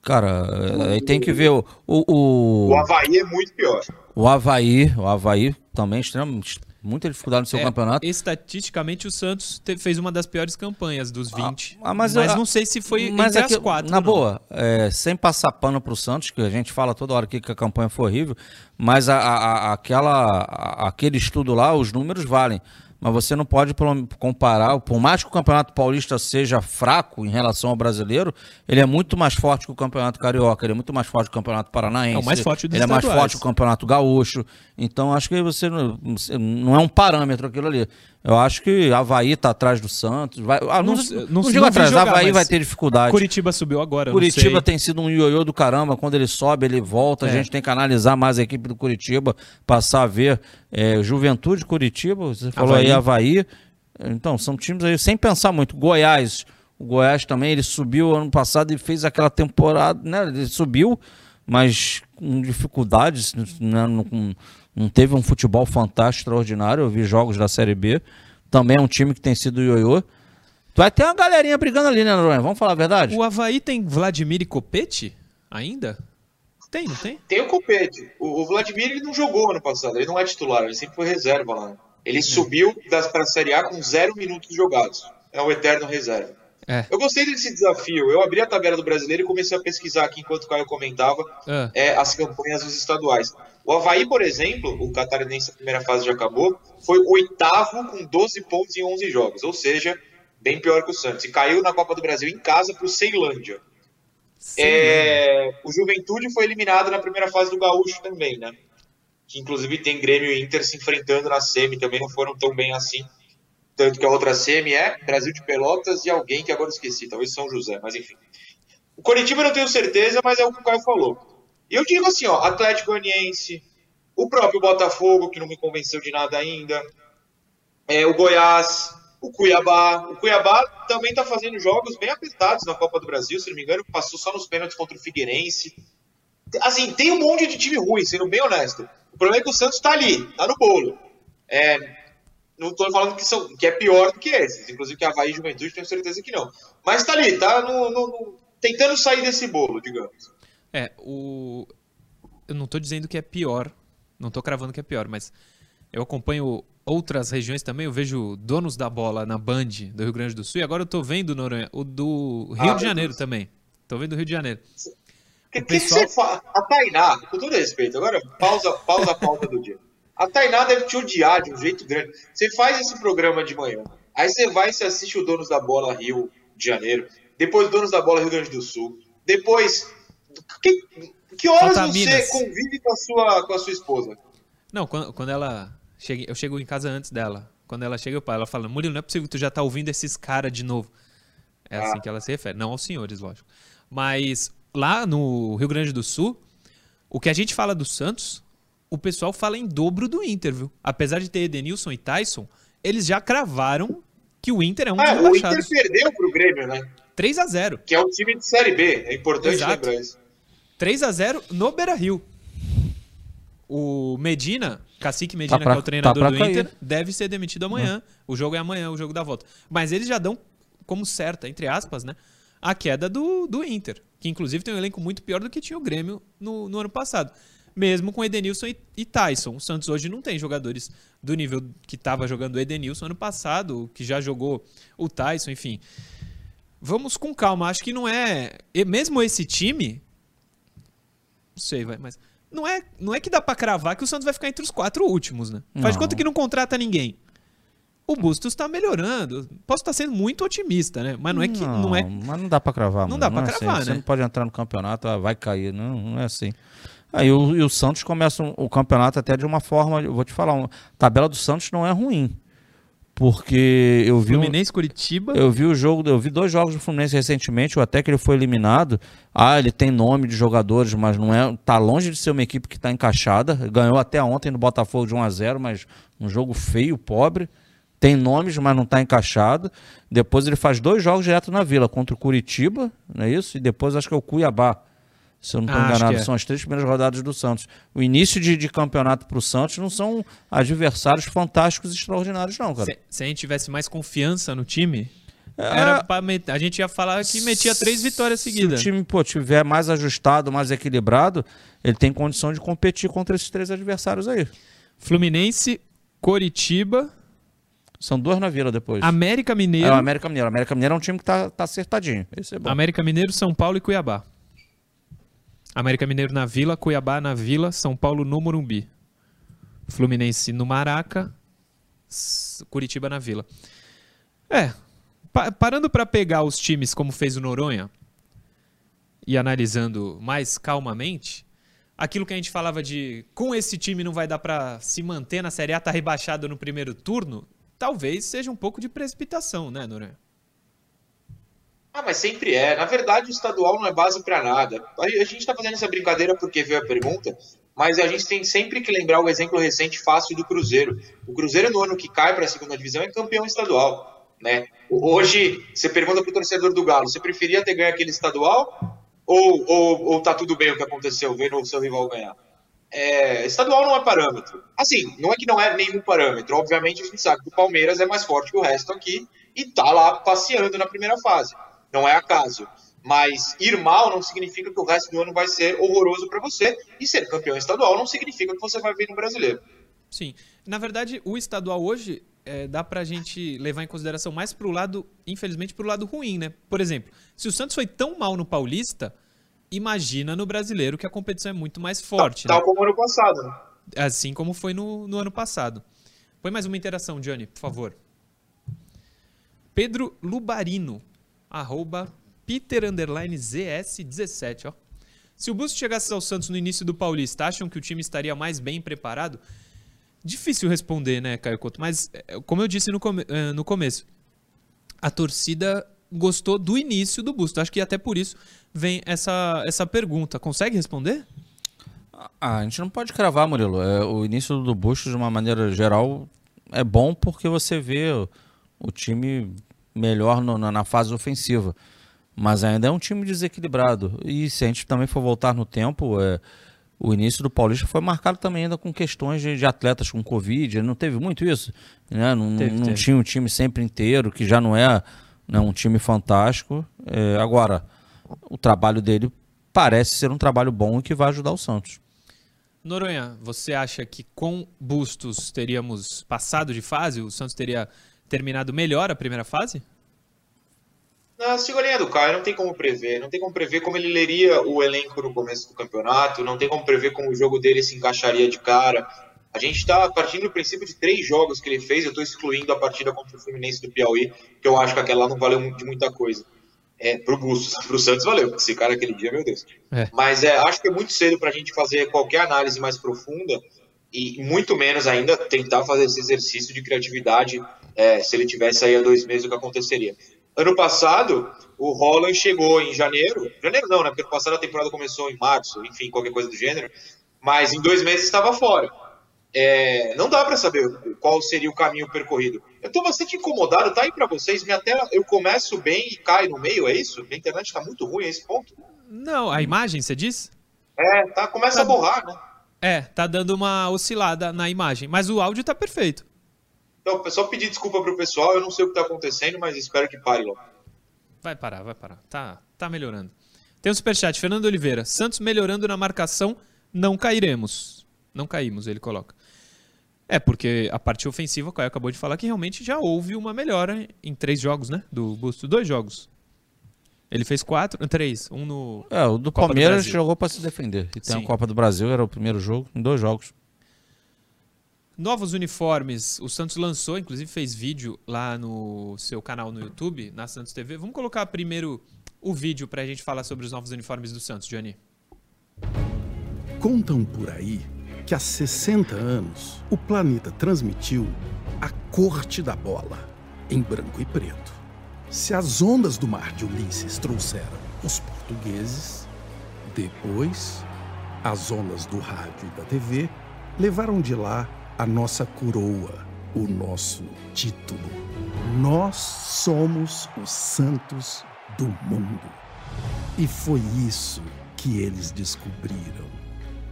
Cara, é, aí tem que ver o, o, o, O Havaí é muito pior. o Havaí. O Havaí também extremamente. Muita dificuldade no seu É, campeonato. Estatisticamente, o Santos te- fez uma das piores campanhas dos 20. ah, mas mas eu- não sei se foi Mas entre é que, as quatro. Na não. boa, é, sem passar pano pro Santos, que a gente fala toda hora aqui que a campanha foi horrível, mas a, a- a- aquela, aquele estudo lá, os números valem. Mas você não pode comparar, por mais que o Campeonato Paulista seja fraco em relação ao brasileiro, ele é muito mais forte que o Campeonato Carioca, ele é muito mais forte que o Campeonato Paranaense. É o mais forte dos Ele é mais estaduais. forte que o Campeonato Gaúcho. Então acho que você não, você não é um parâmetro aquilo ali. Eu acho que Havaí tá atrás do Santos. Vai, ah, não, Não- não, não- digo atrás, jogar, Havaí vai ter dificuldade. Curitiba subiu agora, Curitiba tem sido um ioiô do caramba. Quando ele sobe, ele volta. A É. gente tem que analisar mais a equipe do Curitiba, passar a ver é, Juventude Curitiba, você falou Havaí. aí Havaí. Então, são times aí sem pensar muito. Goiás, o Goiás também, ele subiu ano passado e fez aquela temporada, né? Ele subiu, mas com dificuldades, né? com- não teve um futebol fantástico, extraordinário. Eu vi jogos da Série B. Também é um time que tem sido ioiô. Vai ter uma galerinha brigando ali, né, Noronha? Vamos falar a verdade? O Havaí tem Vladimir e Copete ainda? Tem, não tem? Tem o Copete. O, o Vladimir ele não jogou ano passado, ele não é titular, ele sempre foi reserva lá. Ele subiu para a Série A com zero minutos jogados. É o eterno reserva. É. Eu gostei desse desafio. Eu abri a tabela do brasileiro e comecei a pesquisar aqui enquanto o Caio comentava Ah. é, as campanhas dos estaduais. O Havaí, por exemplo, o catarinense, a primeira fase já acabou, foi oitavo com 12 pontos em 11 jogos, ou seja, bem pior que o Santos. E caiu na Copa do Brasil em casa para o Ceilândia. É, o Juventude foi eliminado na primeira fase do Gaúcho também, né? Que inclusive tem Grêmio e Inter se enfrentando na semi, também não foram tão bem assim. Tanto que a outra semi é Brasil de Pelotas e alguém que agora esqueci, talvez São José, mas enfim. O Coritiba eu não tenho certeza, mas é o que o Caio falou. E eu digo assim, ó, Atlético Goianiense, o próprio Botafogo, que não me convenceu de nada ainda, é, o Goiás, o Cuiabá. O Cuiabá também está fazendo jogos bem apertados na Copa do Brasil, se não me engano, passou só nos pênaltis contra o Figueirense. Assim, tem um monte de time ruim, sendo bem honesto. O problema é que o Santos está ali, está no bolo. É, não estou falando que, são, que é pior do que esses, inclusive que Havaí e Juventude, tenho certeza que não. Mas está ali, está no, no- no- tentando sair desse bolo, digamos. É, o. Eu não tô dizendo que é pior. Não tô cravando que é pior, mas eu acompanho outras regiões também. Eu vejo donos da bola na Band do Rio Grande do Sul. E agora eu tô vendo, Noronha, o do Rio Ah, de Janeiro Deus. também. Tô vendo o Rio de Janeiro. O que, O que pessoal- você fala? A Tainá, com todo respeito, agora pausa, pausa a pauta do dia. A Tainá deve te odiar de um jeito grande. Você faz esse programa de manhã, aí você vai e você assiste o Donos da Bola Rio de Janeiro, depois Donos da Bola Rio Grande do Sul, depois. Que, que horas você convive com a sua, com a sua esposa? Não, quando, quando ela. Chega, eu chego em casa antes dela. Quando ela chega, eu paro, ela fala: Murilo, não é possível que tu já tá ouvindo esses caras de novo. É assim Ah. que ela se refere. Não aos senhores, lógico. Mas lá no Rio Grande do Sul, o que a gente fala do Santos, o pessoal fala em dobro do Inter, viu? Apesar de ter Edenilson e Tyson, eles já cravaram que o Inter é um Ah, dos o Inter perdeu pro Grêmio, né? 3 a 0 Que é um time de Série B. É importante Exato. lembrar isso. 3 a 0 no Beira Rio. O Medina, Cacique Medina, Tá pra- que é o treinador tá do cair. Inter, deve ser demitido amanhã. O jogo é amanhã, o jogo da volta. Mas eles já dão como certa, entre aspas, né? A queda do, do Inter. Que inclusive tem um elenco muito pior do que tinha o Grêmio no, no ano passado. Mesmo com Edenilson e, Tyson. O Santos hoje não tem jogadores do nível que estava jogando o Edenilson ano passado, que já jogou o Tyson, enfim. Vamos com calma. Acho que não é. e Mesmo esse time. Não sei, vai, mas. Não é, não é que dá pra cravar que o Santos vai ficar entre os quatro últimos, né? Faz de Não. conta que não contrata ninguém. O Bustos tá melhorando. Posso estar sendo muito otimista, né? Mas não é que. Não, é. Mas não dá pra cravar, Não mano. dá pra é assim. cravar, Você né? não pode entrar no campeonato, ah, vai cair. Não, não é assim. Aí o, e o Santos começa o campeonato até de uma forma. Eu vou te falar, a tabela do Santos não é ruim. Porque eu vi. um- Fluminense, Curitiba. Eu vi o jogo, eu vi dois jogos do Fluminense recentemente, até que ele foi eliminado. Ah, ele tem nome de jogadores, mas não é, tá longe de ser uma equipe que está encaixada. Ganhou até ontem no Botafogo de 1 a 0, mas um jogo feio, pobre. Tem nomes, mas não está encaixado. Depois ele faz dois jogos direto na Vila, contra o Curitiba, não é isso? E depois acho que é o Cuiabá. Se eu não estou Ah, enganado, é. são as três primeiras rodadas do Santos. O início de, de campeonato para o Santos não são adversários fantásticos e extraordinários, não, cara. Se, se a gente tivesse mais confiança no time, É, era pra met- a gente ia falar que metia três vitórias seguidas. Se o time pô, tiver mais ajustado, mais equilibrado, ele tem condição de competir contra esses três adversários aí. Fluminense, Coritiba, São dois na vila depois. América É Mineiro, o América Mineiro. América Mineiro é um time que tá, tá acertadinho. É bom. América Mineiro, São Paulo e Cuiabá. América Mineiro na Vila, Cuiabá na Vila, São Paulo no Morumbi. Fluminense no Maraca, Curitiba na Vila. É, pa- parando para pegar os times como fez o Noronha e analisando mais calmamente, aquilo que a gente falava de com esse time não vai dar para se manter na Série A, tá rebaixado no primeiro turno, talvez seja um pouco de precipitação, né, Noronha? Ah, mas sempre é. Na verdade, o estadual não é base para nada. A gente está fazendo essa brincadeira porque veio a pergunta, mas a gente tem sempre que lembrar o exemplo recente fácil do Cruzeiro. O Cruzeiro, no ano que cai para a segunda divisão, é campeão estadual. Né? Hoje, você pergunta para o torcedor do Galo: você preferia ter ganho aquele estadual ou, ou, ou tá tudo bem o que aconteceu, vendo o seu rival ganhar? É, estadual não é parâmetro. Assim, não é que não é nenhum parâmetro. Obviamente, a gente sabe que o Palmeiras é mais forte que o resto aqui e tá lá passeando na primeira fase. Não é acaso. Mas ir mal não significa que o resto do ano vai ser horroroso para você. E ser campeão estadual não significa que você vai vir no brasileiro. Sim. Na verdade, o estadual hoje é, dá pra gente levar em consideração mais pro lado, infelizmente, pro lado ruim, né? Por exemplo, se o Santos foi tão mal no Paulista, imagina no brasileiro que a competição é muito mais forte, né? Tal como ano passado. Né? Assim como foi no, no ano passado. Põe mais uma interação, Johnny, por favor. Pedro Lubarino, arroba Peter underline ZS17, ó. Se o Busto chegasse ao Santos no início do Paulista, acham que o time estaria mais bem preparado? Difícil responder, né, Caio Couto? Mas, é, como eu disse no, come- eh, no começo, a torcida gostou do início do Busto. Acho que até por isso vem essa, essa pergunta. Consegue responder? Ah, a gente não pode cravar, Murilo. É, o início do Busto, de uma maneira geral, é bom porque você vê o time melhor no- na, na fase ofensiva. Mas ainda é um time desequilibrado. E se a gente também for voltar no tempo, é, o início do Paulista foi marcado também ainda com questões de, de atletas com Covid. Não teve muito isso. Né? Não, não- Teve, não teve. tinha um time sempre inteiro, que já não é né, um time fantástico. É, agora, o trabalho dele parece ser um trabalho bom e que vai ajudar o Santos. Noronha, você acha que com Bustos teríamos passado de fase? O Santos teria terminado melhor a primeira fase? Na segurinha do Caio, não tem como prever. Não tem como prever como ele leria o elenco no começo do campeonato. Não tem como prever como o jogo dele se encaixaria de cara. A gente está partindo do princípio de três jogos que ele fez. Eu estou excluindo a partida contra o Fluminense do Piauí, que eu acho que aquela lá não valeu de muita coisa. É, pro Bustos, pro Santos valeu, esse cara aquele dia, meu Deus. É. Mas é, acho que é muito cedo para a gente fazer qualquer análise mais profunda e muito menos ainda tentar fazer esse exercício de criatividade é, se ele tivesse aí há dois meses o que aconteceria. Ano passado, o Holland chegou em janeiro. Janeiro não, né? Porque ano passado a temporada começou em março, enfim, qualquer coisa do gênero. Mas em dois meses estava fora. É, não dá para saber qual seria o caminho percorrido. Eu estou bastante incomodado, tá aí para vocês. Minha tela, eu começo bem e cai no meio, é isso? Minha internet está muito ruim a esse ponto. Não, a imagem, você diz? É, tá, começa a borrar, né? É, tá dando uma oscilada na imagem, mas o áudio tá perfeito. Então, só pedir desculpa pro pessoal, eu não sei o que tá acontecendo, mas espero que pare logo. Vai parar, vai parar. Tá, tá melhorando. Tem um superchat, Fernando Oliveira. Santos melhorando na marcação, não cairemos. Não caímos, ele coloca. É, porque a parte ofensiva, o Caio acabou de falar que realmente já houve uma melhora em três jogos, né? Do Busto. Dois jogos. Ele fez quatro, três. Um no. É, o do Copa do Palmeiras Brasil. jogou para se defender. E tem Sim. a Copa do Brasil, era o primeiro jogo, em dois jogos. Novos uniformes. O Santos lançou, inclusive fez vídeo lá no seu canal no YouTube, na Santos TV. Vamos colocar primeiro o vídeo pra gente falar sobre os novos uniformes do Santos, Johnny. Contam por aí que há 60 anos o planeta transmitiu a corte da bola em branco e preto. Se as ondas do mar de Ulisses trouxeram os portugueses, depois as ondas do rádio e da TV levaram de lá a nossa coroa, o nosso título. Nós somos os santos do mundo. E foi isso que eles descobriram.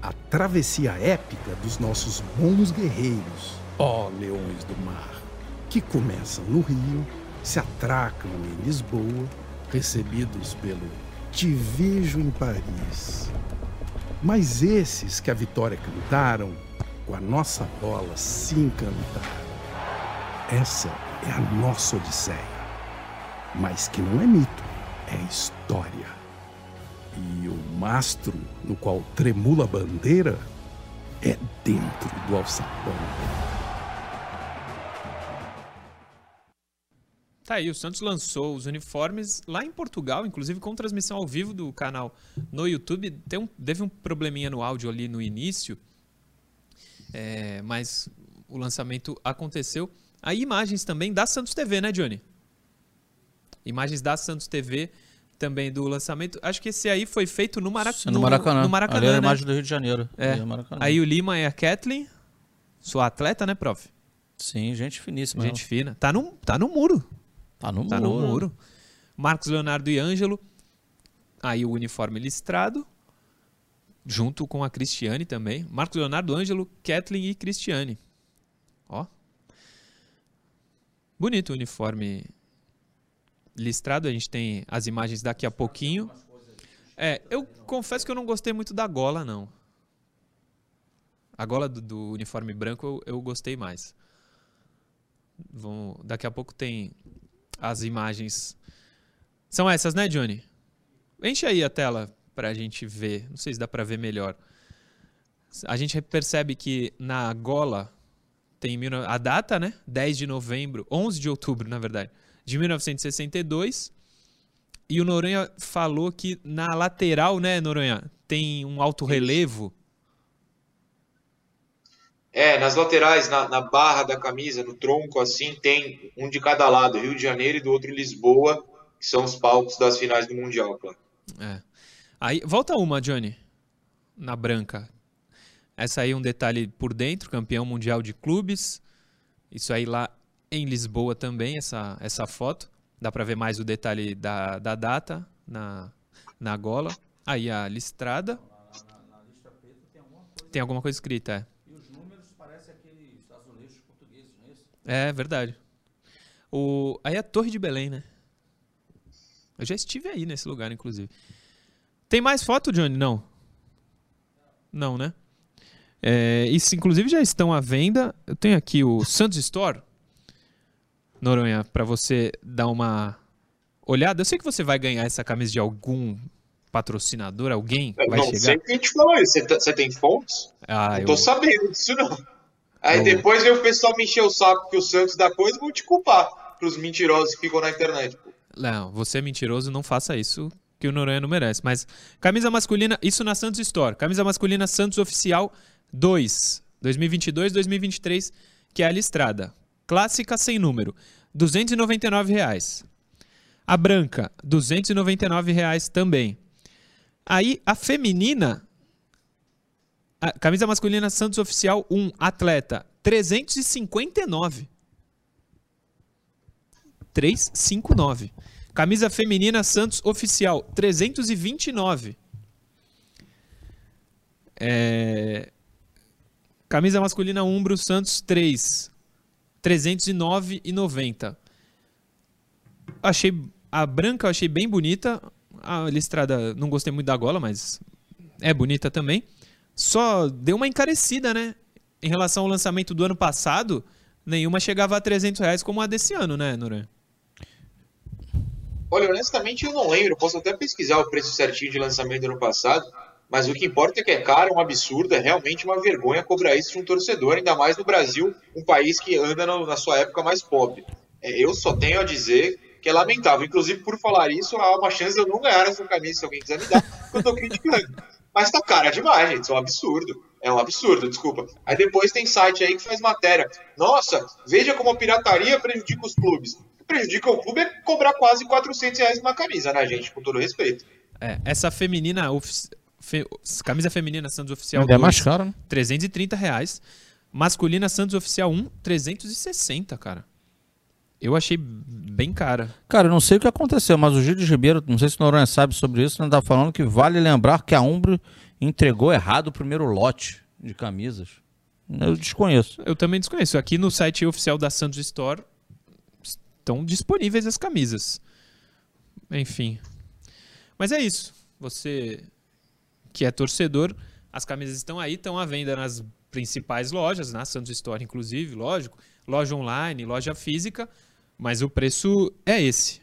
A travessia épica dos nossos bons guerreiros, ó leões do mar, que começam no Rio, se atracam em Lisboa, recebidos pelo Te Vejo em Paris. Mas esses que a vitória cantaram, com a nossa bola se encantaram. Essa é a nossa Odisseia. Mas que não é mito, é história. E o mastro no qual tremula a bandeira é dentro do alçapão. Tá aí, o Santos lançou os uniformes lá em Portugal, inclusive com transmissão ao vivo do canal no YouTube. Tem um, teve um probleminha no áudio ali no início, é, mas o lançamento aconteceu. Aí imagens também da Santos TV, né, Johnny? Imagens da Santos TV também do lançamento. Acho que esse aí foi feito no, Marac no Maracanã. No Maracanã, Ali é a né? imagem do Rio de Janeiro. É. Aí o Lima é a Kathleen, sua atleta, né, prof? Sim, gente finíssima. Gente fina. Tá no, tá no muro. Tá no Tá muro. no muro. Marcos Leonardo e Ângelo. Aí o uniforme listrado. Junto com a Cristiane também. Marcos Leonardo, Ângelo, Kathleen e Cristiane. Ó. Bonito o uniforme listrado. A gente tem as imagens daqui a pouquinho. É, eu confesso que eu não gostei muito da gola, não. A gola do, do uniforme branco eu, eu gostei mais. Vão, daqui a pouco tem as imagens. São essas, né, Johnny? Enche aí a tela pra gente ver. Não sei se dá pra ver melhor. A gente percebe que na gola tem a data, né? 10 de novembro, 11 de outubro, na verdade, de 1962. E o Noronha falou que na lateral, né, Noronha, tem um alto relevo. É, nas laterais, na, na barra da camisa, no tronco, assim, tem um de cada lado, Rio de Janeiro e do outro Lisboa, que são os palcos das finais do Mundial, claro. É. Aí, volta uma, Johnny. Na branca. Essa aí é um detalhe por dentro, campeão mundial de clubes. Isso aí lá em Lisboa também, essa, essa foto. Dá pra ver mais o detalhe da, da data na, na gola. Aí a listrada. Tem alguma coisa escrita, é. E os números parecem aqueles azulejos portugueses, não é isso? É verdade. O... Aí a Torre de Belém, né? Eu já estive aí nesse lugar, inclusive. Tem mais foto, Johnny? Não. Não, né? É, isso, inclusive, já estão à venda. Eu tenho aqui o Santos Store. Noronha, para você dar uma olhada. Eu sei que você vai ganhar essa camisa de algum patrocinador, alguém Eu vai não chegar. sei quem te falou isso. Você, tá- você tem fontes? Ah, não eu... tô sabendo disso, não. Aí Eu- depois vem o pessoal me encher o saco que o Santos dá coisa e vão te culpar pros mentirosos que ficam na internet. pô. Não, você é mentiroso, não faça isso que o Noronha não merece. Mas camisa masculina, isso na Santos Store. Camisa masculina Santos Oficial 2, 2022-2023, que é a listrada. Clássica sem número, 299 reais. A branca, 299 reais também. Aí a feminina, a camisa masculina Santos Oficial 1, atleta, 359. 359. Camisa feminina Santos Oficial, 329. É... Camisa masculina Umbro Santos 3, 309,90. Achei a branca achei bem bonita. A listrada não gostei muito da gola, mas é bonita também. Só deu uma encarecida, né? Em relação ao lançamento do ano passado, nenhuma chegava a 300 reais como a desse ano, né, Noran? Olha, honestamente eu não lembro. Posso até pesquisar o preço certinho de lançamento do ano passado. Mas o que importa é que é caro, é um absurdo, é realmente uma vergonha cobrar isso de um torcedor, ainda mais no Brasil, um país que anda no- na sua época mais pobre. É, eu só tenho a dizer que é lamentável. Inclusive, por falar isso, há uma chance de eu não ganhar essa camisa se alguém quiser me dar, porque eu tô criticando. Mas tá cara demais, gente. Isso é um absurdo. É um absurdo, desculpa. Aí depois tem site aí que faz matéria. Nossa, veja como a pirataria prejudica os clubes. Prejudica o clube é cobrar quase 400 reais uma camisa, né, gente? Com todo respeito. É, essa feminina, ofici- fe- camisa feminina Santos Oficial Ainda é 2, mais caro, né? 330 reais. Masculina Santos Oficial 1, 360, cara. eu achei bem cara. Cara, eu não sei o que aconteceu, mas o Gil de Ribeiro, não sei se o Noronha sabe sobre isso, não tá falando que vale lembrar que a Umbro entregou errado o primeiro lote de camisas. Eu desconheço. Eu também desconheço. Aqui no site oficial da Santos Store estão disponíveis as camisas. Enfim. Mas é isso. Você que é torcedor, as camisas estão aí, estão à venda nas principais lojas, na Santos Store, inclusive, lógico. Loja online, loja física, mas o preço é esse.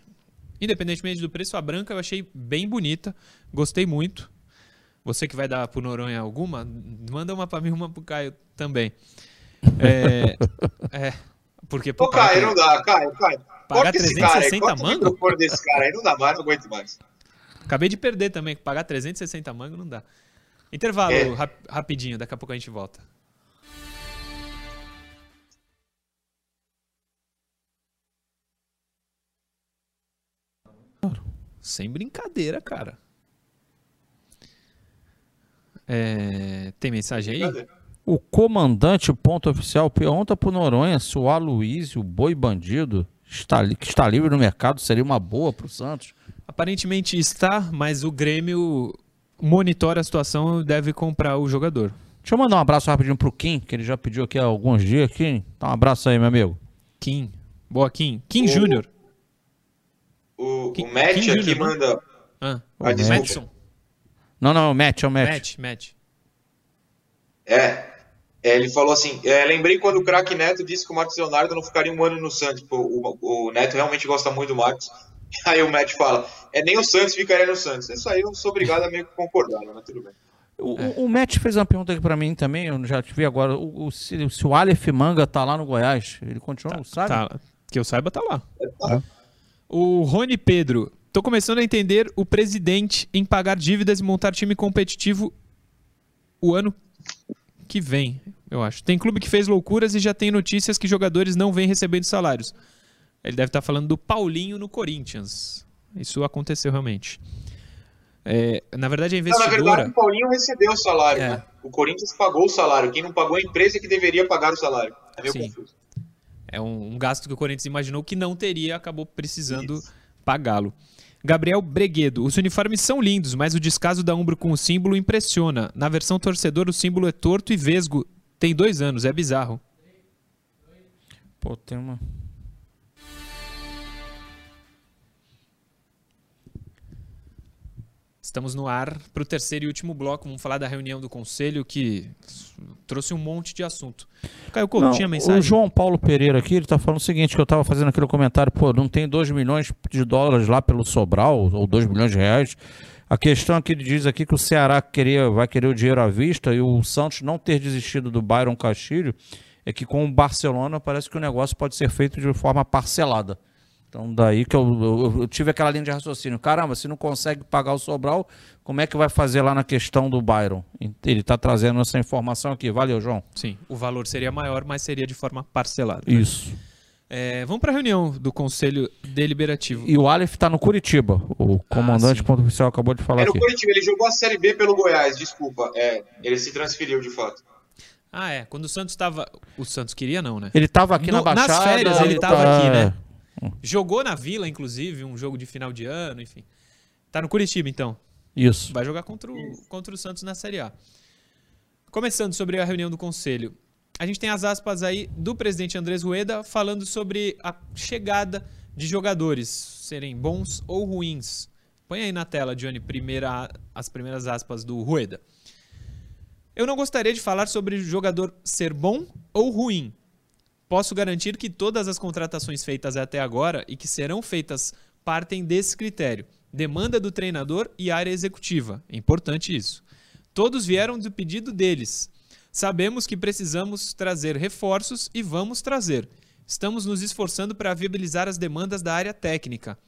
Independentemente do preço, a branca eu achei bem bonita, gostei muito. Você que vai dar pro Noronha alguma, manda uma para mim, uma pro Caio também. É, é porque Ô, Caio, não dá, Caio, Caio. Pagar Corta esse cara aí, 360 corta o desse cara aí, não dá mais, não aguento mais. Acabei de perder também, pagar 360 mangos não dá. Intervalo É. rap- rapidinho, daqui a pouco a gente volta. Sem brincadeira, cara. É, Tem mensagem aí? O comandante ponto oficial pergunta pro Noronha se o Aloysio, o boi bandido, está, que está livre no mercado, seria uma boa pro Santos. Aparentemente está, mas o Grêmio monitora a situação e deve comprar o jogador. Deixa eu mandar um abraço rapidinho pro Kim, que ele já pediu aqui há alguns dias. Kim, dá um abraço aí, meu amigo. Kim. Boa, Kim. Kim O- Júnior. O, Kim- o Matt Kim aqui né? manda. Ah, Ah, desculpa. Madison. Não, não, é o Matt, é o Matt. Matt, Matt. É, é, ele falou assim: é, lembrei quando o craque Neto disse que o Marcos Leonardo não ficaria um ano no Santos. Pô, o, o Neto realmente gosta muito do Marcos. Aí o Matt fala: é, nem o Santos ficaria no Santos. Isso aí eu sou obrigado a meio que concordar, né? mas tudo bem. O, o- o Matt fez uma pergunta aqui pra mim também, eu já te vi agora. O, o- se, se o Aleph Manga tá lá no Goiás, ele continua, sabe? Tá, que eu saiba, tá lá. É. O Rony Pedro. Tô começando a entender o presidente em pagar dívidas e montar time competitivo o ano que vem, eu acho. Tem clube que fez loucuras e já tem notícias que jogadores não vêm recebendo salários. Ele deve estar falando do Paulinho no Corinthians. Isso aconteceu realmente. É, na verdade, a Não, na investidora. verdade, o Paulinho recebeu o salário, É. né? O Corinthians pagou o salário. Quem não pagou é a empresa que deveria pagar o salário. É meio Sim. confuso. É um, um gasto que o Corinthians imaginou que não teria, acabou precisando pagá-lo. Gabriel Breguedo. Os uniformes são lindos, mas o descaso da Umbro com o símbolo impressiona. Na versão torcedor, o símbolo é torto e vesgo. Tem dois anos, é bizarro. Pô, tem uma. Estamos no ar para o terceiro e último bloco. Vamos falar da reunião do conselho que trouxe um monte de assunto. Caio Couto, Não, tinha mensagem? O João Paulo Pereira aqui, ele tá falando o seguinte, que eu tava fazendo aquele comentário, pô, não tem 2 milhões de dólares lá pelo Sobral, ou 2 milhões de reais. A questão é que ele diz aqui que o Ceará queria, vai querer o dinheiro à vista e o Santos não ter desistido do Byron Castilho, é que com o Barcelona parece que o negócio pode ser feito de forma parcelada. Então daí que eu, eu- eu tive aquela linha de raciocínio. Caramba, se não consegue pagar o Sobral, como é que vai fazer lá na questão do Byron? Ele está trazendo essa informação aqui. Valeu, João. Sim, o valor seria maior, mas seria de forma parcelada. né? Isso. É, vamos para a reunião do conselho deliberativo. E o Aleph tá no Curitiba. O comandante sim. ponto oficial acabou de falar É no aqui. Coritiba, ele jogou a Série B pelo Goiás, desculpa. É, ele se transferiu de fato. Ah, é. Quando o Santos estava. O Santos queria, não, né? Ele tava aqui No- na nas Baixada. férias ele tava tá- aqui, né? Jogou na Vila, inclusive, um jogo de final de ano, enfim. Tá no Curitiba, então. Isso. Vai jogar contra o, contra o Santos na Série A. Começando sobre a reunião do conselho. A gente tem as aspas aí do presidente Andrés Rueda falando sobre a chegada de jogadores serem bons ou ruins. Põe aí na tela, Johnny, primeira, as primeiras aspas do Rueda. Eu não gostaria de falar sobre o jogador ser bom ou ruim. Posso garantir que todas as contratações feitas até agora e que serão feitas partem desse critério: demanda do treinador e área executiva. É importante isso. Todos vieram do pedido deles. Sabemos que precisamos trazer reforços e vamos trazer. Estamos nos esforçando para viabilizar as demandas da área técnica.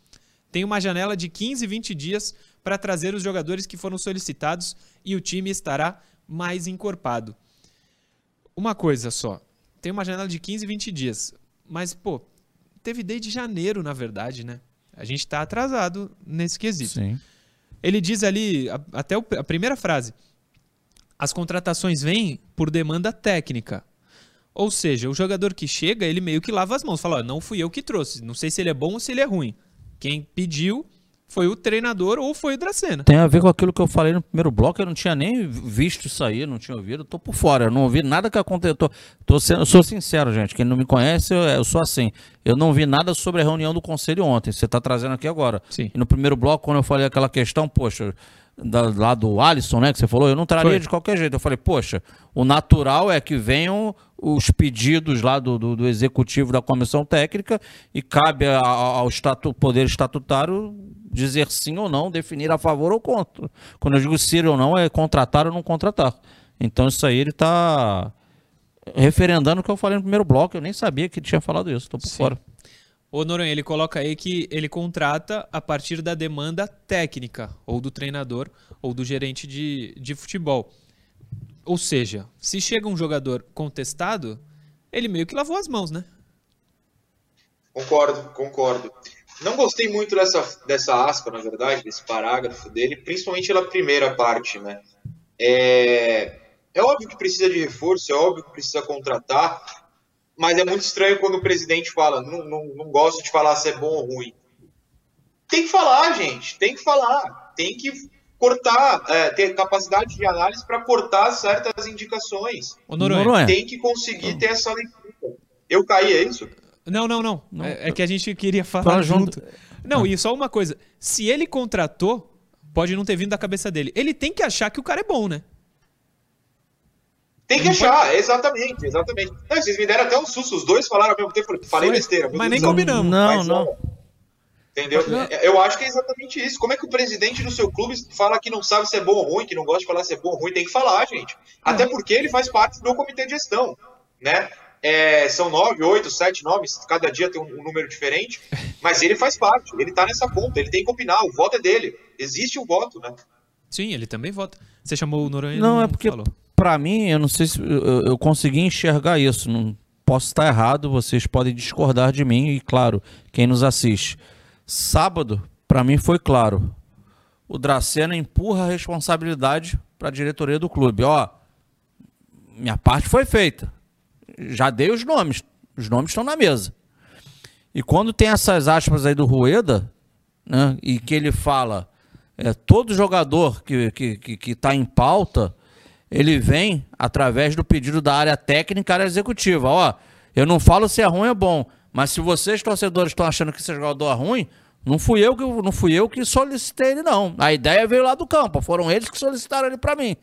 Tem uma janela de 15, 20 dias para trazer os jogadores que foram solicitados e o time estará mais encorpado. Uma coisa só, tem uma janela de 15, 20 dias, mas pô, teve desde janeiro, na verdade, né? A gente está atrasado nesse quesito. Sim. Ele diz ali, a- até o- a primeira frase: as contratações vêm por demanda técnica. Ou seja, o jogador que chega, ele meio que lava as mãos, fala: ó, não fui eu que trouxe, não sei se ele é bom ou se ele é ruim. Quem pediu foi o treinador ou foi o Dracena. Tem a ver com aquilo que eu falei no primeiro bloco, eu não tinha nem visto isso aí, não tinha ouvido, tô por fora, eu não ouvi nada que aconteceu. Tô, tô sendo, eu sou sincero, gente, quem não me conhece, eu, eu, sou assim. Eu não vi nada sobre a reunião do conselho ontem, você está trazendo aqui agora. Sim. E no primeiro bloco, quando eu falei aquela questão, poxa, da, lá do Alisson, né, que você falou, eu não traria Foi. de qualquer jeito. Eu falei, poxa, o natural é que venham os pedidos lá do, do, do executivo da comissão técnica e cabe a- ao estatu, poder estatutário dizer sim ou não, definir a favor ou contra. Quando eu digo sim ou não, é contratar ou não contratar. Então isso aí ele está referendando o que eu falei no primeiro bloco. Eu nem sabia que ele tinha falado isso, estou por Sim. fora. O Noronha, ele coloca aí que ele contrata a partir da demanda técnica, ou do treinador, ou do gerente de, de futebol. Ou seja, se chega um jogador contestado, ele meio que lavou as mãos, né? Concordo, concordo. Não gostei muito dessa, dessa aspa, na verdade, desse parágrafo dele, principalmente pela primeira parte, né? É, é óbvio que precisa de reforço, é óbvio que precisa contratar, mas é muito estranho quando o presidente fala, não, não, não gosto de falar se é bom ou ruim. Tem que falar, gente, tem que falar, tem que cortar, é, ter capacidade de análise para cortar certas indicações. Ô, Noronha. Tem que conseguir ter essa leitura. Eu caí, é isso? Não, não, não. Não. É, é que a gente queria falar Fala junto. junto. Não, e só uma coisa. Se ele contratou, pode não ter vindo da cabeça dele. Ele tem que achar que o cara é bom, né? Tem que achar, exatamente, exatamente. Não, vocês me deram até um susto, os dois falaram ao mesmo tempo, falei Foi, besteira. mas nem combinamos. Não, Mas, não. ó, Entendeu? Eu acho que é exatamente isso. Como é que o presidente do seu clube fala que não sabe se é bom ou ruim, que não gosta de falar se é bom ou ruim? Tem que falar, gente. Até porque ele faz parte do comitê de gestão, né? É, são nove, oito, sete nomes, cada dia tem um, um número diferente, mas ele faz parte, ele tá nessa conta, ele tem que opinar, o voto é dele. Existe o voto, né? Sim, ele também vota. Você chamou o Noronha e Não, é porque, falou. Pra mim, eu não sei se eu, eu consegui enxergar isso. Não posso estar errado, vocês podem discordar de mim e, claro, quem nos assiste. Sábado, pra mim, foi claro. O Dracena empurra a responsabilidade pra diretoria do clube. Ó, minha parte foi feita. Já dei os nomes. Os nomes estão na mesa. E quando tem essas aspas aí do Rueda, né, e que ele fala, é, todo jogador que está que, que, que tá em pauta, ele vem através do pedido da área técnica área executiva. Ó, eu não falo se é ruim ou bom, mas se vocês, torcedores, estão achando que esse jogador é ruim, não fui eu que não fui eu que solicitei ele, não. A ideia veio lá do campo, foram eles que solicitaram ele para mim.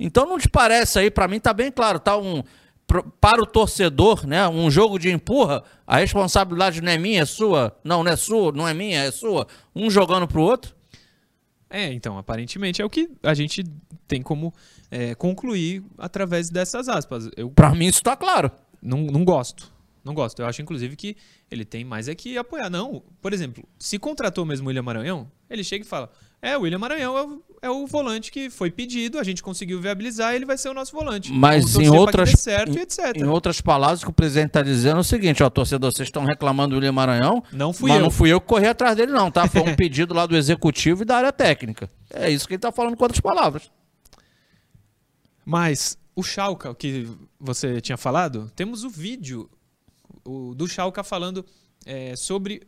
Então não te parece aí, para mim tá bem claro, tá um para o torcedor, né, um jogo de empurra, a responsabilidade não é minha, é sua, não, não é sua, não é minha, é sua, um jogando pro outro. É, então, aparentemente é o que a gente tem como é, concluir através dessas aspas. Eu Para mim isso tá claro. não, não gosto. Não gosto. Eu acho, inclusive, que ele tem mais é que apoiar. Não, por exemplo, se contratou mesmo o William Maranhão, ele chega e fala: É, o William Maranhão é o, é o volante que foi pedido, a gente conseguiu viabilizar, ele vai ser o nosso volante. Mas em outras, certo em, em outras palavras, o que o presidente está dizendo é o seguinte, ó, torcedor, vocês estão reclamando do William Maranhão, Não fui mas eu. não fui eu que corri atrás dele não, tá? Foi um pedido lá do executivo e da área técnica. É isso que ele está falando com outras palavras. Mas o Schalke, o que você tinha falado, temos o vídeo o, do Schalke falando é, sobre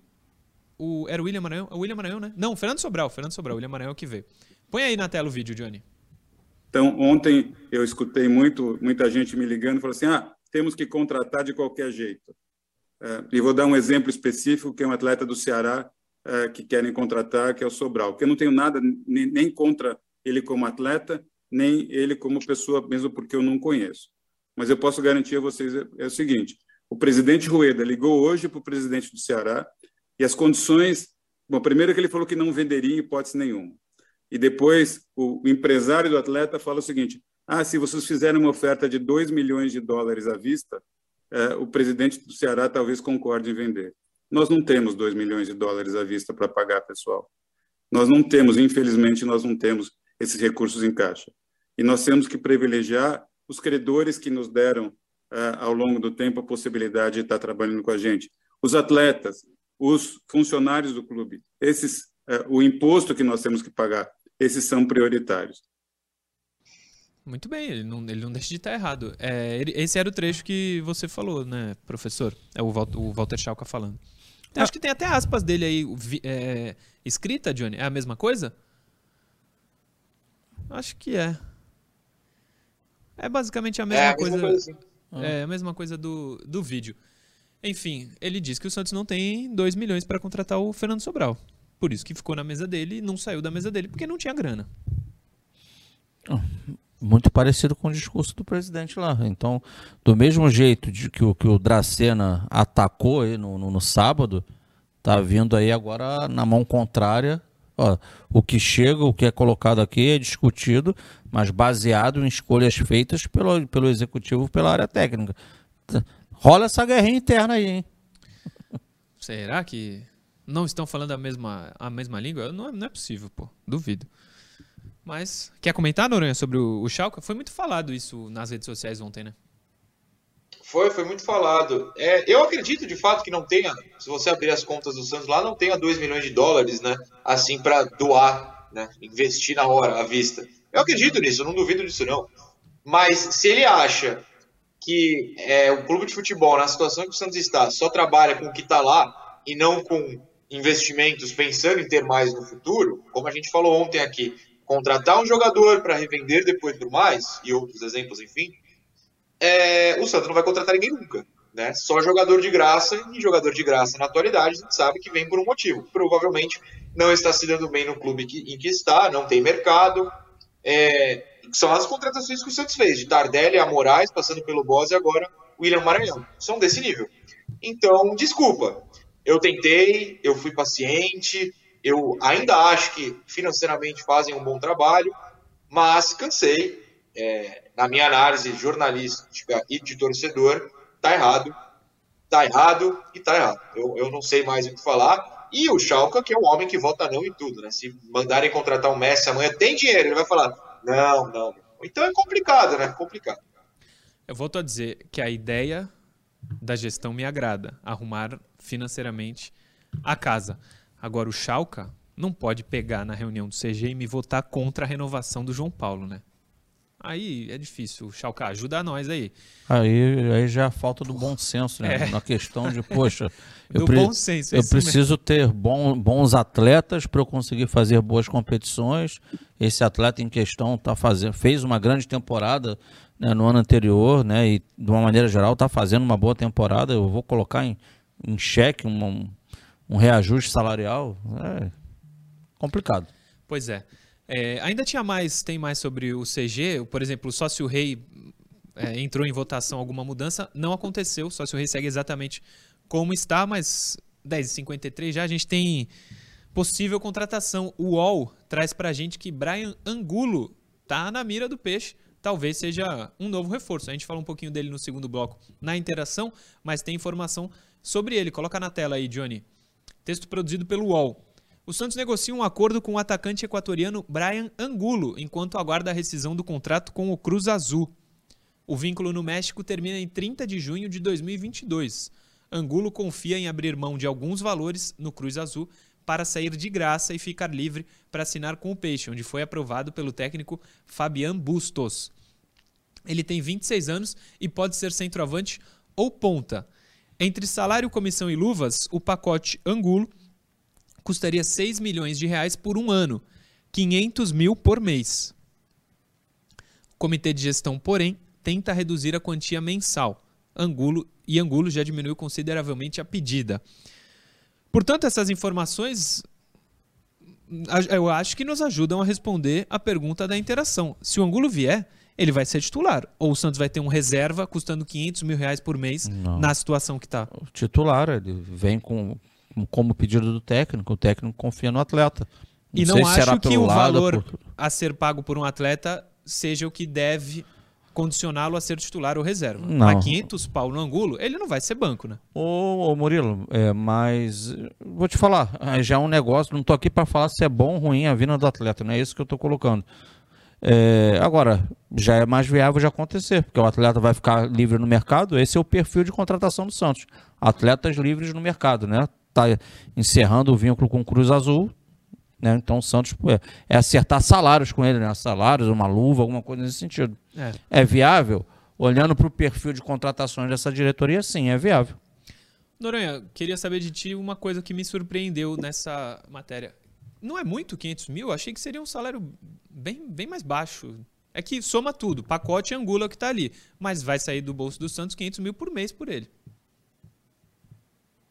o. Era o William Maranhão? É o William Maranhão, né? Não, o Fernando Sobral. Fernando Sobral, o William Maranhão é o que veio. Põe aí na tela o vídeo, Johnny. Então, ontem eu escutei muito, muita gente me ligando, falou assim, ah, temos que contratar de qualquer jeito. É, e vou dar um exemplo específico, que é um atleta do Ceará é, que querem contratar, que é o Sobral, que eu não tenho nada nem, nem contra ele como atleta, nem ele como pessoa, mesmo porque eu não conheço. Mas eu posso garantir a vocês é, é o seguinte, o presidente Rueda ligou hoje para o presidente do Ceará e as condições... Bom, primeiro que ele falou que não venderia em hipótese nenhuma. E depois o empresário do atleta fala o seguinte: ah, se vocês fizerem uma oferta de 2 milhões de dólares à vista, eh, o presidente do Ceará talvez concorde em vender. Nós não temos 2 milhões de dólares à vista para pagar, pessoal. Nós não temos, infelizmente, nós não temos esses recursos em caixa. E nós temos que privilegiar os credores que nos deram, eh, ao longo do tempo, a possibilidade de estar trabalhando com a gente. Os atletas, os funcionários do clube, esses, eh, o imposto que nós temos que pagar, esses são prioritários. Muito bem, ele não, ele não deixa de estar errado. É, ele- esse era o trecho que você falou, né, professor? É o, Val- o Walter Schalka falando. Eu Acho que tem até aspas dele aí é, escrita, Johnny. É a mesma coisa? Acho que é. É basicamente a mesma É, a coisa. mesma coisa. É a mesma coisa do, do vídeo. Enfim, ele diz que o Santos não tem 2 milhões para contratar o Fernando Sobral. Por isso que ficou na mesa dele e não saiu da mesa dele porque não tinha grana. Muito parecido com o discurso do presidente lá. Então, do mesmo jeito de que o, que o Dracena atacou no, no, no sábado, tá vindo aí agora na mão contrária. Ó, o que chega, o que é colocado aqui é discutido, mas baseado em escolhas feitas pelo, pelo executivo, pela área técnica. Rola essa guerrinha interna aí, hein? Será que não estão falando a mesma, a mesma língua? Não é, não é possível, pô. Duvido. Mas, quer comentar, Noronha, sobre o, o Schalke? Foi muito falado isso nas redes sociais ontem, né? Foi, foi muito falado. É, eu acredito de fato que não tenha, se você abrir as contas do Santos lá, não tenha 2 milhões de dólares, né? Assim, para doar, né? Investir na hora, à vista. Eu acredito nisso, eu não duvido disso, não. Mas se ele acha que é, o clube de futebol, na situação que o Santos está, só trabalha com o que está lá e não com investimentos pensando em ter mais no futuro, como a gente falou ontem aqui, contratar um jogador para revender depois por mais, e outros exemplos, enfim, é, o Santos não vai contratar ninguém nunca. Né? Só jogador de graça, e jogador de graça na atualidade, a gente sabe que vem por um motivo. Provavelmente não está se dando bem no clube que- em que está, não tem mercado. É, são as contratações que o Santos fez, de Tardelli a Moraes, passando pelo Boss e agora William Maranhão. São desse nível. Então, desculpa. Eu tentei, eu fui paciente, eu ainda acho que financeiramente fazem um bom trabalho, mas cansei. É, na minha análise jornalística e de torcedor, tá errado, tá errado e tá errado. Eu, eu não sei mais o que falar. E o Schalke, que é um homem que vota não em tudo, né? Se mandarem contratar um Messi amanhã, tem dinheiro, ele vai falar, não, não. Então é complicado, né? Complicado. Eu volto a dizer que a ideia da gestão me agrada, arrumar financeiramente a casa. Agora o Schalke não pode pegar na reunião do CG e me votar contra a renovação do João Paulo, né? Aí é difícil. Schalke, ajuda nós aí. Aí, aí já é a falta do bom senso, né? Na questão de, poxa, eu, É. Pre- bom senso, é eu mesmo. preciso ter bom- bons atletas para eu conseguir fazer boas competições. Esse atleta em questão tá fazendo, fez uma grande temporada né, no ano anterior, né? E de uma maneira geral está fazendo uma boa temporada. Eu vou colocar em, em xeque um, um reajuste salarial. É complicado. Pois é. É, ainda tinha mais, tem mais sobre o CG. Por exemplo, o sócio rei é, entrou em votação alguma mudança. Não aconteceu. O sócio rei segue exatamente como está, mas 10h53 já a gente tem possível contratação. O UOL traz pra gente que Brian Angulo tá na mira do peixe. Talvez seja um novo reforço. A gente fala um pouquinho dele no segundo bloco na interação, mas tem informação sobre ele. Coloca na tela aí, Johnny. Texto produzido pelo UOL. O Santos negocia um acordo com o atacante equatoriano Brian Angulo, enquanto aguarda a rescisão do contrato com o Cruz Azul. O vínculo no México termina em 30 de junho de 2022. Angulo confia em abrir mão de alguns valores no Cruz Azul para sair de graça e ficar livre para assinar com o Peixe, onde foi aprovado pelo técnico Fabian Bustos. Ele tem 26 anos e pode ser centroavante ou ponta. Entre salário, comissão e luvas, o pacote Angulo custaria 6 milhões de reais por um ano, 500 mil por mês. O comitê de gestão, porém, tenta reduzir a quantia mensal. Angulo e Angulo já diminuiu consideravelmente a pedida. Portanto, essas informações eu acho que nos ajudam a responder a pergunta da interação. Se o Angulo vier, ele vai ser titular. Ou o Santos vai ter um reserva custando 500 mil reais por mês Não. na situação que está. O titular, ele vem com, como pedido do técnico, o técnico confia no atleta. E não se será acho que o valor por- a ser pago por um atleta seja o que deve condicioná-lo a ser titular ou reserva. Não. A 500 pau no Angulo, ele não vai ser banco, né? Ô, ô, Murilo, é, mas vou te falar, ah, já é um negócio, não tô aqui para falar se é bom ou ruim a vinda do atleta, não é isso que eu tô colocando. É, agora, já é mais viável de acontecer, porque o atleta vai ficar livre no mercado, esse é o perfil de contratação do Santos. Atletas livres no mercado, né? Tá encerrando o vínculo com o Cruz Azul, Né? Então o Santos é, é, acertar salários com ele, né? salários, uma luva, alguma coisa nesse sentido. É, é viável? Olhando para o perfil de contratações dessa diretoria, sim, é viável. Noronha, queria saber de ti uma coisa que me surpreendeu nessa matéria. Não é muito 500 mil? Achei que seria um salário bem, bem mais baixo. É que soma tudo, pacote Angula que está ali. Mas vai sair do bolso do Santos 500 mil por mês por ele.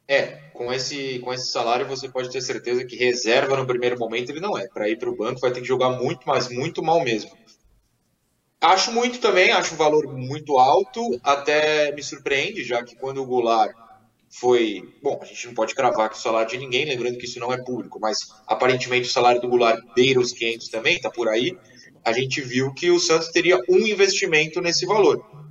É, com esse, com esse salário você pode ter certeza que reserva no primeiro momento ele não é. Para ir para o banco vai ter que jogar muito, mas muito mal mesmo. Acho muito também, acho um valor muito alto, até me surpreende, já que quando o Goulart foi. Bom, a gente não pode cravar que o salário de ninguém, lembrando que isso não é público, mas aparentemente o salário do Goulart beira os 500 também, tá por aí. A gente viu que o Santos teria um investimento nesse valor.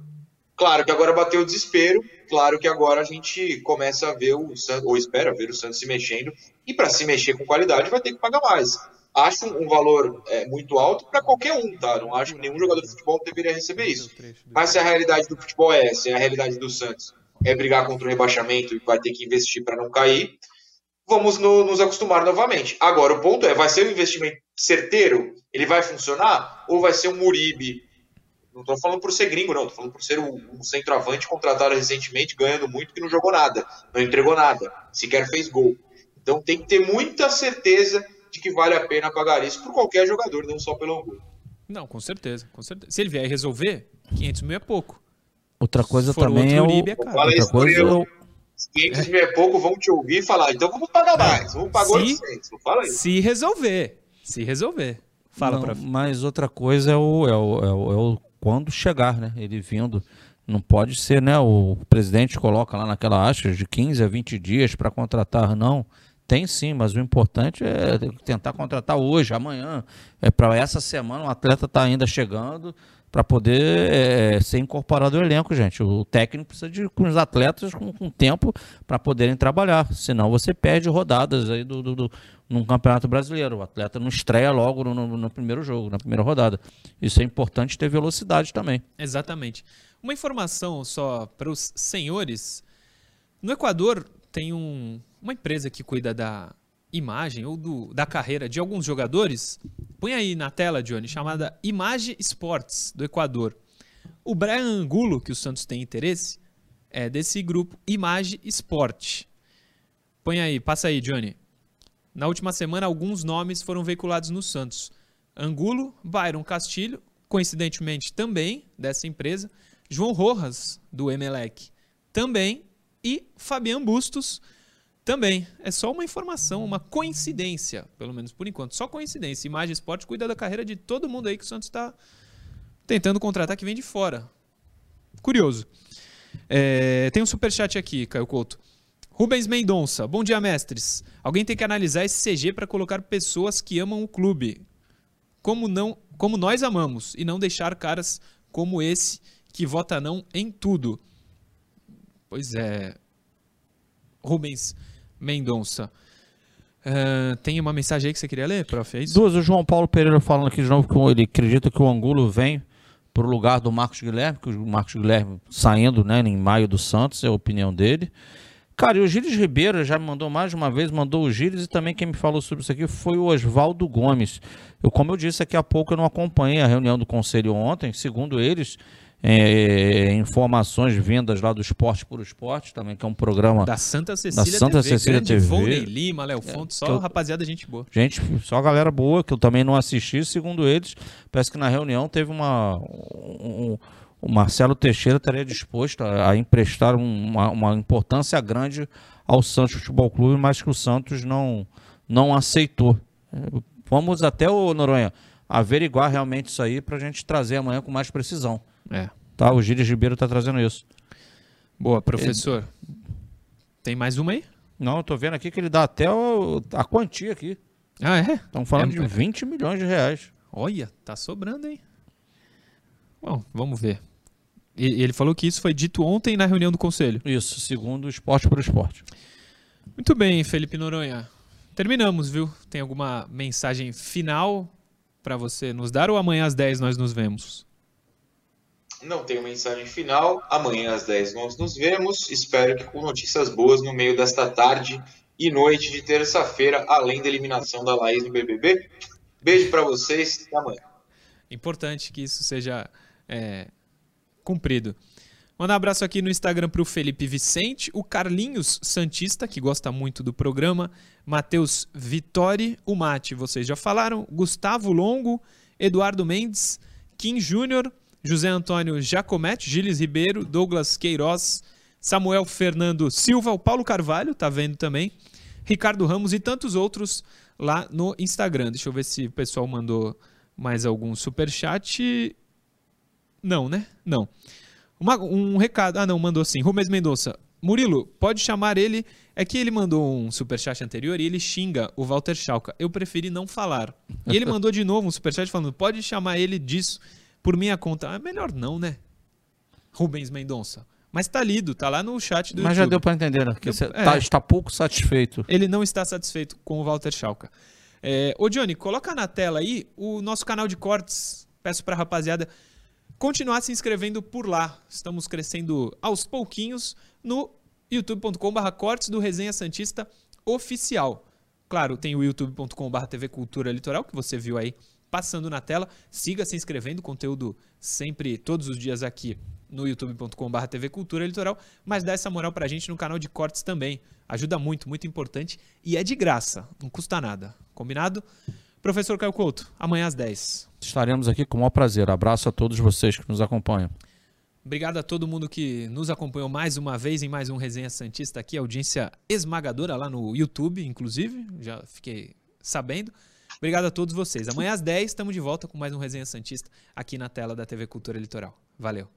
Claro que agora bateu o desespero, claro que agora a gente começa a ver o Santos, ou espera ver o Santos se mexendo, e para se mexer com qualidade vai ter que pagar mais. Acho um valor é, muito alto para qualquer um, tá? Não acho que nenhum jogador de futebol deveria receber isso. Mas se a realidade do futebol é essa, é a realidade do Santos é brigar contra o rebaixamento e vai ter que investir para não cair, vamos no, nos acostumar novamente. Agora, o ponto é, vai ser um investimento certeiro? Ele vai funcionar? Ou vai ser um Muribe não estou falando por ser gringo, não. Estou falando por ser um, um, centroavante contratado recentemente, ganhando muito, que não jogou nada, não entregou nada, sequer fez gol. Então tem que ter muita certeza de que vale a pena pagar isso por qualquer jogador, não só pelo Angulo. Não, com certeza, com certeza. Se ele vier resolver, 500 mil é pouco. Outra coisa também é o... Uribe, é Outra coisa é o... 500 mil é pouco, vão te ouvir e falar, então vamos pagar mais, vamos pagar 800, não fala isso. Se resolver, se resolver. Fala, não, Mas outra coisa é o, é o, é o, é o quando chegar, né? Ele vindo. Não pode ser, né? O presidente coloca lá naquela acha de 15 a 20 dias para contratar, não. Tem sim, mas o importante é tentar contratar hoje, amanhã. É para essa semana o atleta tá ainda chegando para poder é, ser incorporado ao elenco, gente. O técnico precisa de com os atletas com, com tempo para poderem trabalhar. Senão você perde rodadas aí do, do, do num campeonato brasileiro. O atleta não estreia logo no, no, no, primeiro jogo, na primeira rodada. Isso é importante ter velocidade também. Exatamente. Uma informação só para os senhores. No Equador tem um, uma empresa que cuida da imagem ou do, da carreira de alguns jogadores. Põe aí na tela, Johnny, chamada Image Sports do Equador. O Brian Angulo, que o Santos tem interesse, é desse grupo Image Sport. Põe aí, passa aí, Johnny. Na última semana, alguns nomes foram veiculados no Santos. Angulo, Byron Castilho, coincidentemente também dessa empresa, João Rojas, do Emelec, também, e Fabian Bustos, também. É só uma informação, uma coincidência, pelo menos por enquanto. Só coincidência. Imagem Esporte cuida da carreira de todo mundo aí que o Santos está tentando contratar que vem de fora. Curioso. É, tem um superchat aqui, Caio Couto. Rubens Mendonça. Bom dia, mestres. Alguém tem que analisar esse CG para colocar pessoas que amam o clube. Como, não, como nós amamos. E não deixar caras como esse que vota não em tudo. Pois é. Rubens Mendonça. Uh, tem uma mensagem aí que você queria ler, prof? É isso? Duas. O João Paulo Pereira falando aqui de novo que ele acredita que o Angulo vem para o lugar do Marcos Guilherme, que o Marcos Guilherme saindo né, em maio do Santos, é a opinião dele. Cara, e o Gilles Ribeiro já me mandou mais uma vez, mandou o Gilles e também quem me falou sobre isso aqui foi o Oswaldo Gomes. Eu, como eu disse aqui há pouco, eu não acompanhei a reunião do conselho ontem. Segundo eles, é, informações vindas lá do Esporte por Esporte, também, que é um programa da Santa Cecília da Santa TV, Cecília TV. Volney Lima, Léo Fonte, é, só eu, rapaziada, gente boa. Gente, só galera boa, que eu também não assisti. Segundo eles, parece que na reunião teve uma. Um, o Marcelo Teixeira estaria disposto a, a emprestar uma, uma, importância grande ao Santos Futebol Clube, mas que o Santos não, não aceitou. Vamos até o Noronha averiguar realmente isso aí para a gente trazer amanhã com mais precisão. É. Tá, o Gírias Ribeiro tá trazendo isso. Boa, professor. Tem mais uma aí? Não, eu tô vendo aqui que ele dá até o, a quantia aqui. Ah, é? Estão falando é, de 20 milhões de reais. Olha, tá sobrando, hein? Bom, vamos ver. E ele falou que isso foi dito ontem na reunião do conselho. Isso, segundo o Esporte por Esporte. Muito bem, Felipe Noronha. Terminamos, viu? Tem alguma mensagem final para você nos dar ou amanhã às 10 nós nos vemos? Não tenho mensagem final. Amanhã às 10 nós nos vemos. Espero que com notícias boas no meio desta tarde e noite de terça-feira, além da eliminação da Laís no BBB. Beijo para vocês, até amanhã. Importante que isso seja é, cumprido. Mandar um abraço aqui no Instagram para o Felipe Vicente, o Carlinhos Santista, que gosta muito do programa, Matheus Vitori, o Mate, vocês já falaram, Gustavo Longo, Eduardo Mendes, Kim Júnior, José Antônio Jacomete, Gilles Ribeiro, Douglas Queiroz, Samuel Fernando Silva, o Paulo Carvalho, tá vendo também, Ricardo Ramos e tantos outros lá no Instagram. Deixa eu ver se o pessoal mandou mais algum superchat. Não, né? Não. Uma, um recado. Ah, não, mandou sim. Rubens Mendonça. Murilo, pode chamar ele. É que ele mandou um superchat anterior e ele xinga o Walter Schalka. Eu preferi não falar. E ele mandou de novo um superchat falando: pode chamar ele disso por minha conta. É melhor não, né? Rubens Mendonça. Mas tá lido, tá lá no chat do Mas YouTube. já deu para entender, né? Que você É. tá- está pouco satisfeito. Ele não está satisfeito com o Walter Schalka. É, ô Johnny, coloca na tela aí o nosso canal de cortes. Peço pra rapaziada continuar se inscrevendo por lá. Estamos crescendo aos pouquinhos no youtube.com.br cortes do Resenha Santista Oficial. Claro, tem o youtube.com.br TV Cultura Litoral, que você viu aí passando na tela. Siga se inscrevendo, conteúdo sempre, todos os dias aqui no youtube.com.br TV Cultura Litoral, mas dá essa moral pra gente no canal de cortes também. Ajuda muito, muito importante e é de graça, não custa nada. Combinado? Professor Caio Couto, amanhã às 10. Estaremos aqui com o maior prazer. Abraço a todos vocês que nos acompanham. Obrigado a todo mundo que nos acompanhou mais uma vez em mais um Resenha Santista aqui, audiência esmagadora lá no YouTube, inclusive, já fiquei sabendo. Obrigado a todos vocês. Amanhã às 10 estamos de volta com mais um Resenha Santista aqui na tela da TV Cultura Litoral. Valeu.